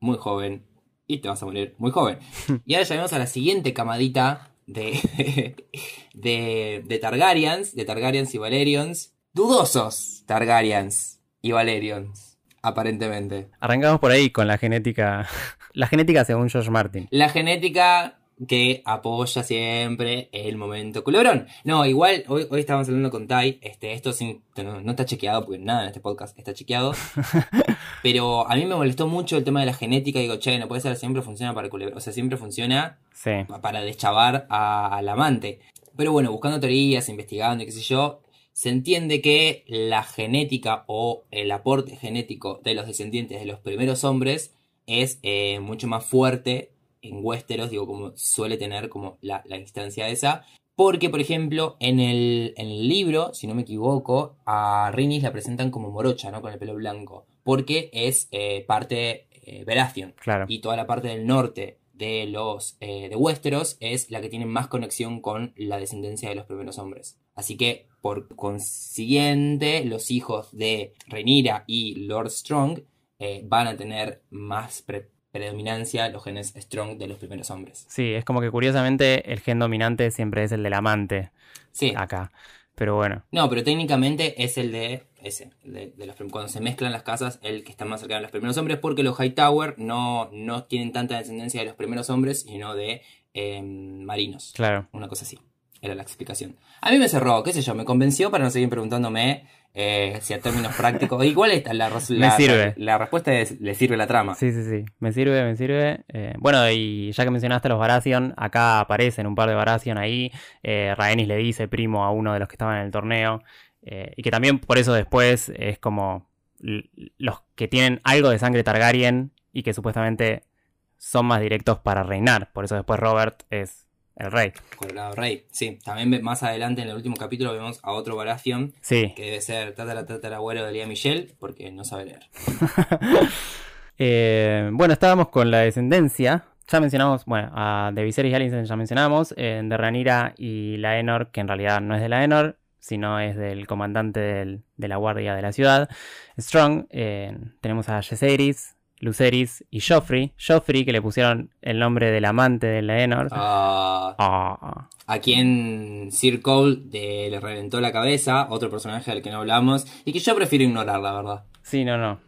muy joven y te vas a morir muy joven. y ahora llegamos a la siguiente camadita de, de, de Targaryens, de Targaryens y Valerians. Dudosos Targaryens y Valerians, aparentemente. Arrancamos por ahí con la genética. La genética según George Martin. La genética que apoya siempre el momento culebrón. No, igual, hoy, hoy estábamos hablando con Tai, este, esto sin- no, no está chequeado, porque nada en este podcast está chequeado. pero a mí me molestó mucho el tema de la genética, digo, che, no puede ser, siempre funciona para culebrón, o sea, siempre funciona Sí. para deschavar a- al amante. Pero bueno, buscando teorías, investigando y qué sé yo, se entiende que la genética o el aporte genético de los descendientes de los primeros hombres es eh, mucho más fuerte en Westeros, digo, como suele tener como la, la instancia esa. Porque, por ejemplo, en el, en el libro, si no me equivoco, a Rhaenys la presentan como morocha, ¿no? Con el pelo blanco. Porque es eh, parte eh, Claro. y toda la parte del norte de los eh, de Westeros es la que tiene más conexión con la descendencia de los primeros hombres. Así que, por consiguiente, los hijos de Rhaenyra y Lord Strong eh, van a tener más pre- predominancia los genes Strong de los primeros hombres. Sí, es como que curiosamente el gen dominante siempre es el del amante Sí. acá. Pero bueno, No, pero técnicamente es el de ese, el de, de los cuando se mezclan las casas, el que está más cercano a los primeros hombres, porque los Hightower no, no tienen tanta descendencia de los primeros hombres, sino de eh, marinos. claro. Una cosa así. Era la explicación. A mí me cerró, qué sé yo, me convenció para no seguir preguntándome eh, si a términos prácticos. Igual está la, la, sirve. La, la respuesta es: le sirve la trama. Sí, sí, sí. Me sirve, me sirve. Eh, bueno, y ya que mencionaste los Baratheon, acá aparecen un par de Baratheon ahí. Eh, Rhaenys le dice primo a uno de los que estaban en el torneo. eh, y que también por eso después es como los que tienen algo de sangre Targaryen y que supuestamente son más directos para reinar. Por eso después Robert es el rey. Colorado Rey. Sí, también más adelante en el último capítulo vemos a otro Baratheon Sí. que debe ser tatara tatarabuelo de Lía Michelle porque no sabe leer. Eh, bueno, estábamos con la descendencia. Ya mencionamos, bueno, a de Viserys y Alicent ya mencionamos. eh, de Ranira y Laenor, que en realidad no es de Laenor, sino es del comandante del- de la guardia de la ciudad, Strong. eh, tenemos a Jaehaerys, Lucerys y Joffrey. Joffrey, que le pusieron el nombre del amante de Laenor. Ah, Ah, a quien Sir Cole de- le reventó la cabeza, otro personaje del que no hablamos, y que yo prefiero ignorar, la verdad. sí, no, no.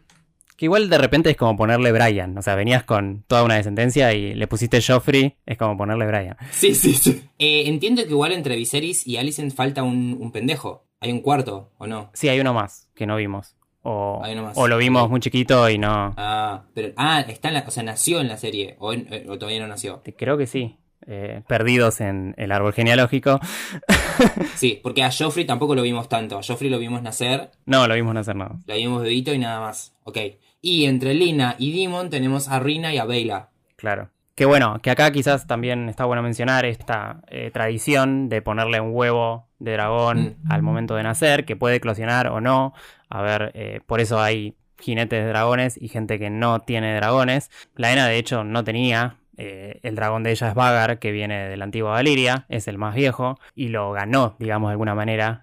Que igual de repente es como ponerle Brian. O sea, venías con toda una descendencia y le pusiste Joffrey, es como ponerle Brian. Sí, sí, sí. Eh, entiendo que igual entre Viserys y Alicent falta un, un pendejo. Hay un cuarto, ¿o no? Sí, hay uno más que no vimos. O, o lo vimos muy chiquito y no. Ah, pero. Ah, está en la. O sea, nació en la serie. O, en- eh, o todavía no nació. Creo que sí. Eh, perdidos en el árbol genealógico. Sí, porque a Joffrey tampoco lo vimos tanto. A Joffrey lo vimos nacer, No, lo vimos no hacer nada. lo vimos bebito y nada más. Ok. Y entre Lina y Demon tenemos a Rina y a Bela. Claro. Que bueno, que acá quizás también está bueno mencionar esta eh, tradición de ponerle un huevo de dragón Mm. al momento de nacer, que puede eclosionar o no. A ver, eh, por eso hay jinetes de dragones y gente que no tiene dragones. La Ena, de hecho, no tenía. eh, el dragón de ella es Vagar, que viene de la antigua Valiria, es el más viejo, y lo ganó, digamos, de alguna manera.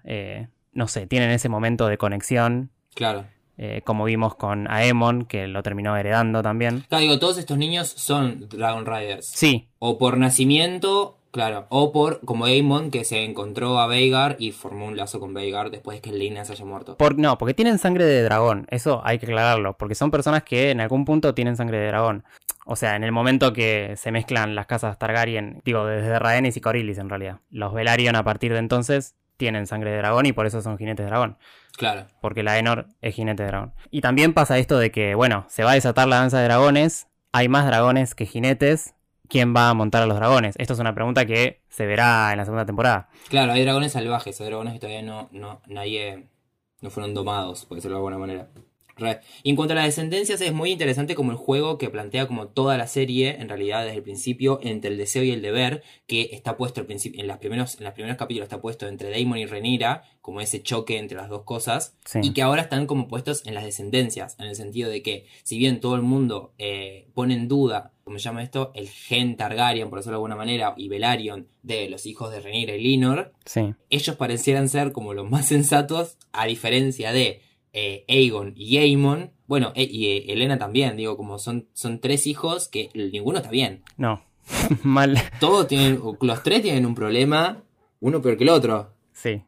no sé, tienen ese momento de conexión, Claro. Eh, como vimos con Aemon, que lo terminó heredando también. Claro, digo, todos estos niños son Dragon Riders. Sí, O por nacimiento, claro. O por, como Aemon, que se encontró a Veigar y formó un lazo con Veigar después de que Lina se haya muerto. Por, no, porque tienen sangre de dragón. Eso hay que aclararlo. Porque son personas que en algún punto tienen sangre de dragón. O sea, en el momento que se mezclan las casas Targaryen, digo, desde Rhaenys y Corlys en realidad. Los Velaryon a partir de entonces tienen sangre de dragón y por eso son jinetes de dragón. Claro. Porque la Enor es jinete de dragón. Y también pasa esto de que, bueno, se va a desatar la danza de dragones. Hay más dragones que jinetes. ¿Quién va a montar a los dragones? Esto es una pregunta que se verá en la segunda temporada. Claro, hay dragones salvajes, hay dragones que todavía no, no, nadie, no fueron domados, por decirlo de alguna manera. Re. Y en cuanto a las descendencias, es muy interesante como el juego que plantea como toda la serie, en realidad desde el principio, entre el deseo y el deber, que está puesto al principio, en, las primeros, en los primeros capítulos está puesto entre Daemon y Renira, como ese choque entre las dos cosas, Sí. y que ahora están como puestos en las descendencias, en el sentido de que, si bien todo el mundo eh, pone en duda, como se llama esto, el gen Targaryen, por decirlo de alguna manera, y Velaryon de los hijos de Rhaenyra y Linor, Sí. ellos parecieran ser como los más sensatos, a diferencia de eh, Aegon y Aemon, Bueno, e- y eh, Elena también, digo, como son, son tres hijos que ninguno está bien. No. Mal. Todos tienen, los tres tienen un problema, uno peor que el otro. Sí.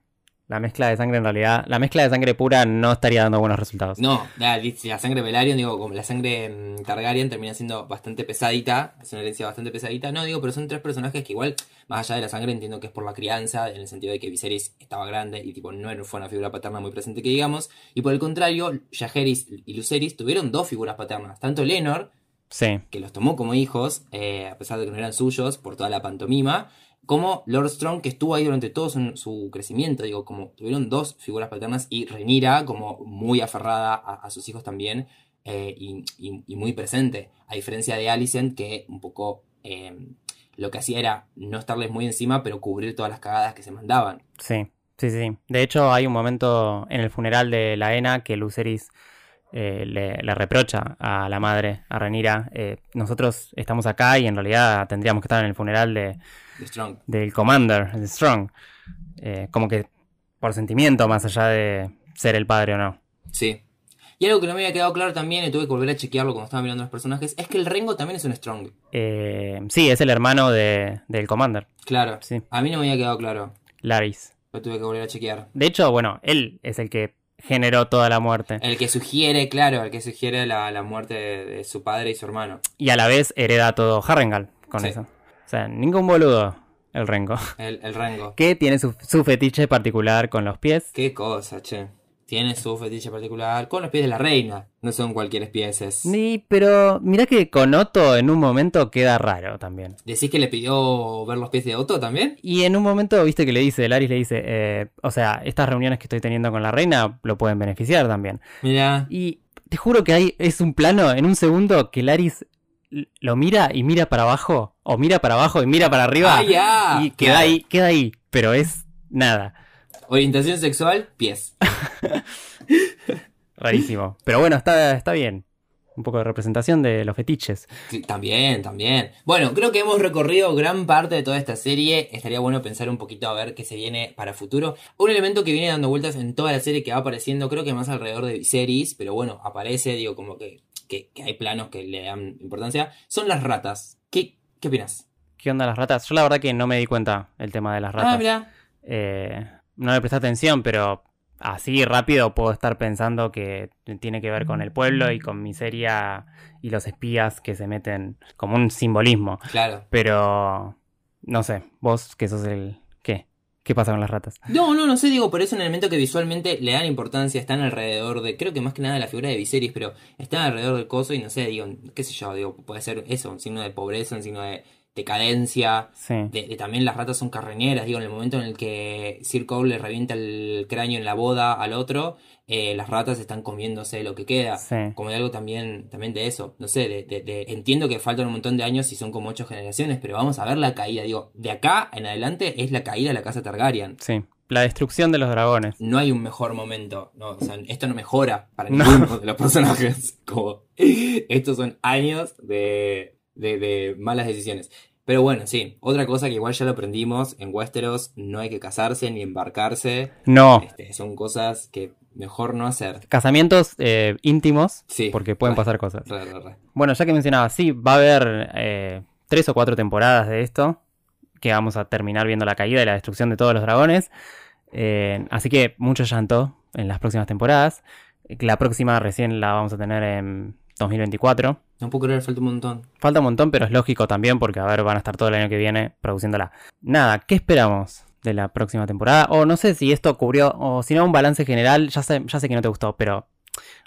La mezcla de sangre en realidad. La mezcla de sangre pura no estaría dando buenos resultados. No, la, la sangre Velaryon, digo, como la sangre mm, Targaryen termina siendo bastante pesadita, es una herencia bastante pesadita. No, digo, pero son tres personajes que igual, más allá de la sangre, entiendo que es por la crianza, en el sentido de que Viserys estaba grande y tipo no fue una figura paterna muy presente que digamos. Y por el contrario, Jaehaerys y Lucerys tuvieron dos figuras paternas, tanto Lenor, Sí. que los tomó como hijos, eh, a pesar de que no eran suyos, por toda la pantomima, como Lord Strong, que estuvo ahí durante todo su, crecimiento, digo, como tuvieron dos figuras paternas, y Renira, como muy aferrada a, sus hijos también, eh, y, muy presente, a diferencia de Alicent, que un poco eh, lo que hacía era no estarles muy encima, pero cubrir todas las cagadas que se mandaban. Sí, sí, sí. De hecho, hay un momento en el funeral de Laena que Lucerys eh, le, reprocha a la madre, a Renira, nosotros estamos acá y en realidad tendríamos que estar en el funeral De Strong. del Commander, de Strong. Eh, como que por sentimiento, más allá de ser el padre o no. Sí. Y algo que no me había quedado claro también, y tuve que volver a chequearlo cuando estaba mirando los personajes, es que el Rengo también es un Strong. Eh, sí, es el hermano de, del Commander, Claro. sí, A mí no me había quedado claro. Laris. Lo tuve que volver a chequear. De hecho, bueno, él es el que generó toda la muerte. El que sugiere, claro, el que sugiere la, la muerte de, de su padre y su hermano. Y a la vez hereda todo Harrengal con Sí. eso. O sea, ningún boludo el Rengo. El, el Rengo. Que tiene su, su fetiche particular con los pies. Qué cosa, che. Tiene su fetiche particular con los pies de la reina. No son cualquier pies. Ni, pero mirá que con Otto en un momento queda raro también. ¿Decís que le pidió ver los pies de Otto también? Y en un momento, viste que le dice, Laris le dice, eh, o sea, estas reuniones que estoy teniendo con la reina lo pueden beneficiar también. Mira. Y te juro que hay, es un plano en un segundo que Laris lo mira y mira para abajo, o mira para abajo y mira para arriba. Ah, ya. Y queda Claro. ahí, queda ahí, pero es nada. Orientación sexual, pies. Rarísimo. Pero bueno, está, está bien. Un poco de representación de los fetiches. Sí, También, también. Bueno, creo que hemos recorrido gran parte de toda esta serie. Estaría bueno pensar un poquito a ver qué se viene para futuro. Un elemento que viene dando vueltas en toda la serie que va apareciendo, creo que más alrededor de Viserys, pero bueno, aparece, digo, como que, que, que hay planos que le dan importancia, son las ratas. ¿Qué, qué opinas? ¿Qué onda las ratas? Yo la verdad que no me di cuenta el tema de las ratas. Ah, mira. Eh, no le presté atención, pero así rápido puedo estar pensando que tiene que ver con el pueblo y con miseria y los espías que se meten como un simbolismo. Claro. Pero no sé, vos que sos el... ¿Qué? ¿Qué pasa con las ratas? No, no, no sé, digo, pero es un elemento que visualmente le dan importancia, están alrededor de, creo que más que nada de la figura de Viserys, pero están alrededor del coso y no sé, digo, qué sé yo, digo, puede ser eso, un signo de pobreza, un signo de decadencia, Sí. de, de también las ratas son carroñeras, digo, en el momento en el que Sir Cole le revienta el cráneo en la boda al otro, eh, las ratas están comiéndose lo que queda. Sí. Como de algo también, también de eso, no sé, de, de- de- entiendo que faltan un montón de años y son como ocho generaciones, pero vamos a ver la caída, digo, de acá en adelante es la caída de la casa Targaryen. Sí. La destrucción de los dragones. No hay un mejor momento, no, o sea, esto no mejora para No. ninguno de los personajes, como estos son años de, de, de malas decisiones. Pero bueno, sí, otra cosa que igual ya lo aprendimos, en Westeros no hay que casarse ni embarcarse, No. este, son cosas que mejor no hacer. Casamientos eh, íntimos, Sí. porque pueden Re, pasar cosas. Re, re, re. Bueno, ya que mencionaba, sí, va a haber eh, tres o cuatro temporadas de esto, que vamos a terminar viendo la caída y la destrucción de todos los dragones. Eh, así que mucho llanto en las próximas temporadas. La próxima recién la vamos a tener en 2024. No puedo creer, falta un montón. Falta un montón, pero es lógico también porque, a ver, van a estar todo el año que viene produciéndola. Nada, ¿qué esperamos de la próxima temporada? O no sé si esto cubrió, o si no, un balance general. Ya sé, ya sé que no te gustó, pero...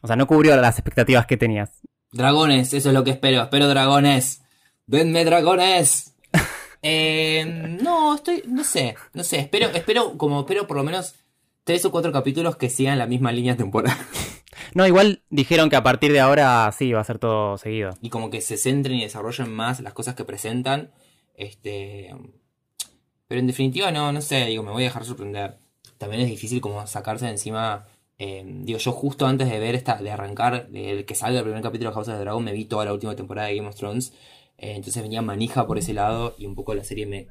O sea, no cubrió las expectativas que tenías. Dragones, eso es lo que espero. Espero dragones. Denme dragones. Eh, no, estoy, no sé, no sé. Espero, espero, como espero por lo menos tres o cuatro capítulos que sigan la misma línea temporal No, igual dijeron que a partir de ahora sí va a ser todo seguido. y como que se centren y desarrollen más las cosas que presentan. Este, pero en definitiva no, no sé. Digo, me voy a dejar sorprender. También es difícil como sacarse de encima. eh, digo, yo justo antes de ver esta, de arrancar, de que salga el primer capítulo de House of the Dragon, me vi toda la última temporada de Game of Thrones. Eh, entonces venía manija por ese lado y un poco la serie me,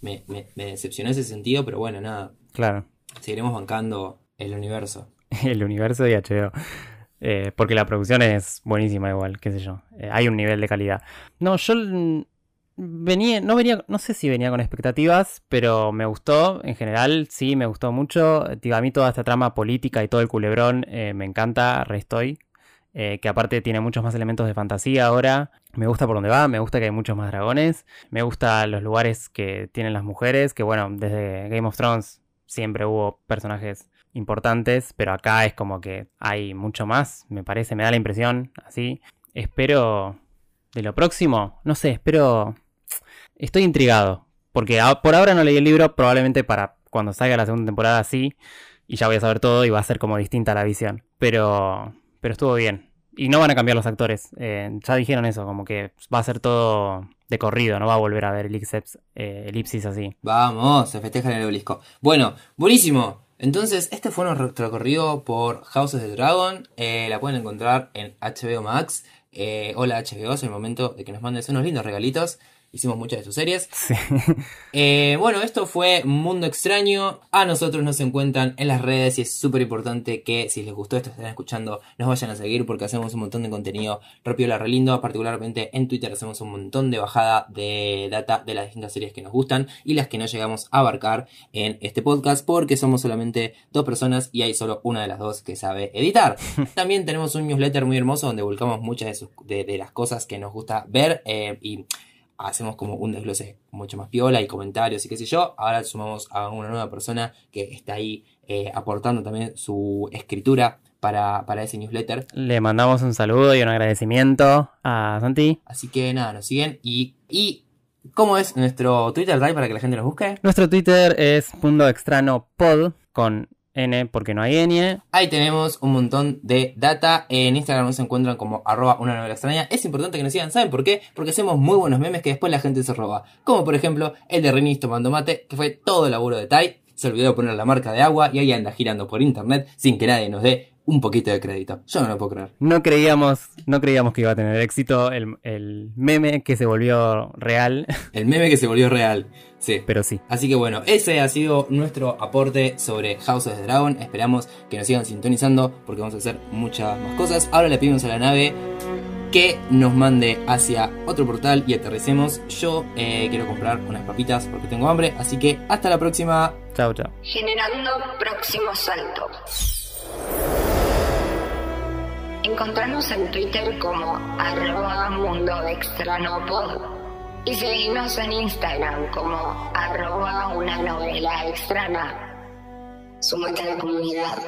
me, me, me decepcionó en ese sentido, pero bueno, nada, Claro. seguiremos bancando el universo. El universo de HBO. Eh, porque la producción es buenísima igual, qué sé yo. Eh, hay un nivel de calidad. No, yo venía, no venía, no sé si venía con expectativas, pero me gustó, en general, sí, me gustó mucho. Digo, a mí toda esta trama política y todo el culebrón eh, me encanta, re estoy. Que aparte tiene muchos más elementos de fantasía ahora. Me gusta por dónde va, me gusta que hay muchos más dragones. Me gustan los lugares que tienen las mujeres, que bueno, desde Game of Thrones siempre hubo personajes importantes, pero acá es como que hay mucho más, me parece, me da la impresión, así. Espero de lo próximo, no sé, espero... Estoy intrigado, porque por ahora no leí el libro, probablemente para cuando salga la segunda temporada sí, y ya voy a saber todo y va a ser como distinta la visión. Pero, pero estuvo bien. Y no van a cambiar los actores, eh, ya dijeron eso, como que va a ser todo de corrido, no va a volver a ver elipsis, eh, elipsis así. Vamos, se festeja en el obelisco. Bueno, buenísimo. Entonces, este fue nuestro recorrido por Houses the Dragon. Eh, la pueden encontrar en HBO Max. Eh, hola HBO, es el momento de que nos mandes unos lindos regalitos. Hicimos muchas de sus series. Sí. Eh, bueno, esto fue Mundo Extraño. A nosotros nos encuentran en las redes y es súper importante que si les gustó esto, estén escuchando, nos vayan a seguir porque hacemos un montón de contenido propio re lindo. Particularmente en Twitter hacemos un montón de bajada de data de las distintas series que nos gustan y las que no llegamos a abarcar en este podcast porque somos solamente dos personas y hay solo una de las dos que sabe editar. También tenemos un newsletter muy hermoso donde volcamos muchas de, sus- de- de las cosas que nos gusta ver eh, y hacemos como un desglose mucho más piola y comentarios y qué sé yo. Ahora sumamos a una nueva persona que está ahí eh, aportando también su escritura para, para ese newsletter. Le mandamos un saludo y un agradecimiento a Santi. Así que nada, nos siguen. Y, y ¿cómo es nuestro Twitter Drive para que la gente nos busque? Nuestro Twitter es Mundo Extrano Pod con N porque no hay N. Ahí tenemos un montón de data. En Instagram nos encuentran como arroba una novela extraña. Es importante que nos sigan. ¿Saben por qué? Porque hacemos muy buenos memes que después la gente se roba. Como por ejemplo el de Renis tomando mate, que fue todo el laburo de Tai. Se olvidó poner la marca de agua y ahí anda girando por internet sin que nadie nos dé un poquito de crédito. Yo no lo puedo creer. No creíamos, no creíamos que iba a tener éxito el, el meme que se volvió real, El meme que se volvió real. Sí. pero sí. Así que bueno, ese ha sido nuestro aporte sobre House of the Dragon. Esperamos que nos sigan sintonizando porque vamos a hacer muchas más cosas. Ahora le pedimos a la nave que nos mande hacia otro portal y aterricemos. Yo eh, quiero comprar unas papitas porque tengo hambre. Así que hasta la próxima. Chao, chao. Generando próximo salto. Encontrarnos en Twitter como arroba mundo extranopod y seguimos en Instagram como arroba una novela extraña. Sumate a la comunidad.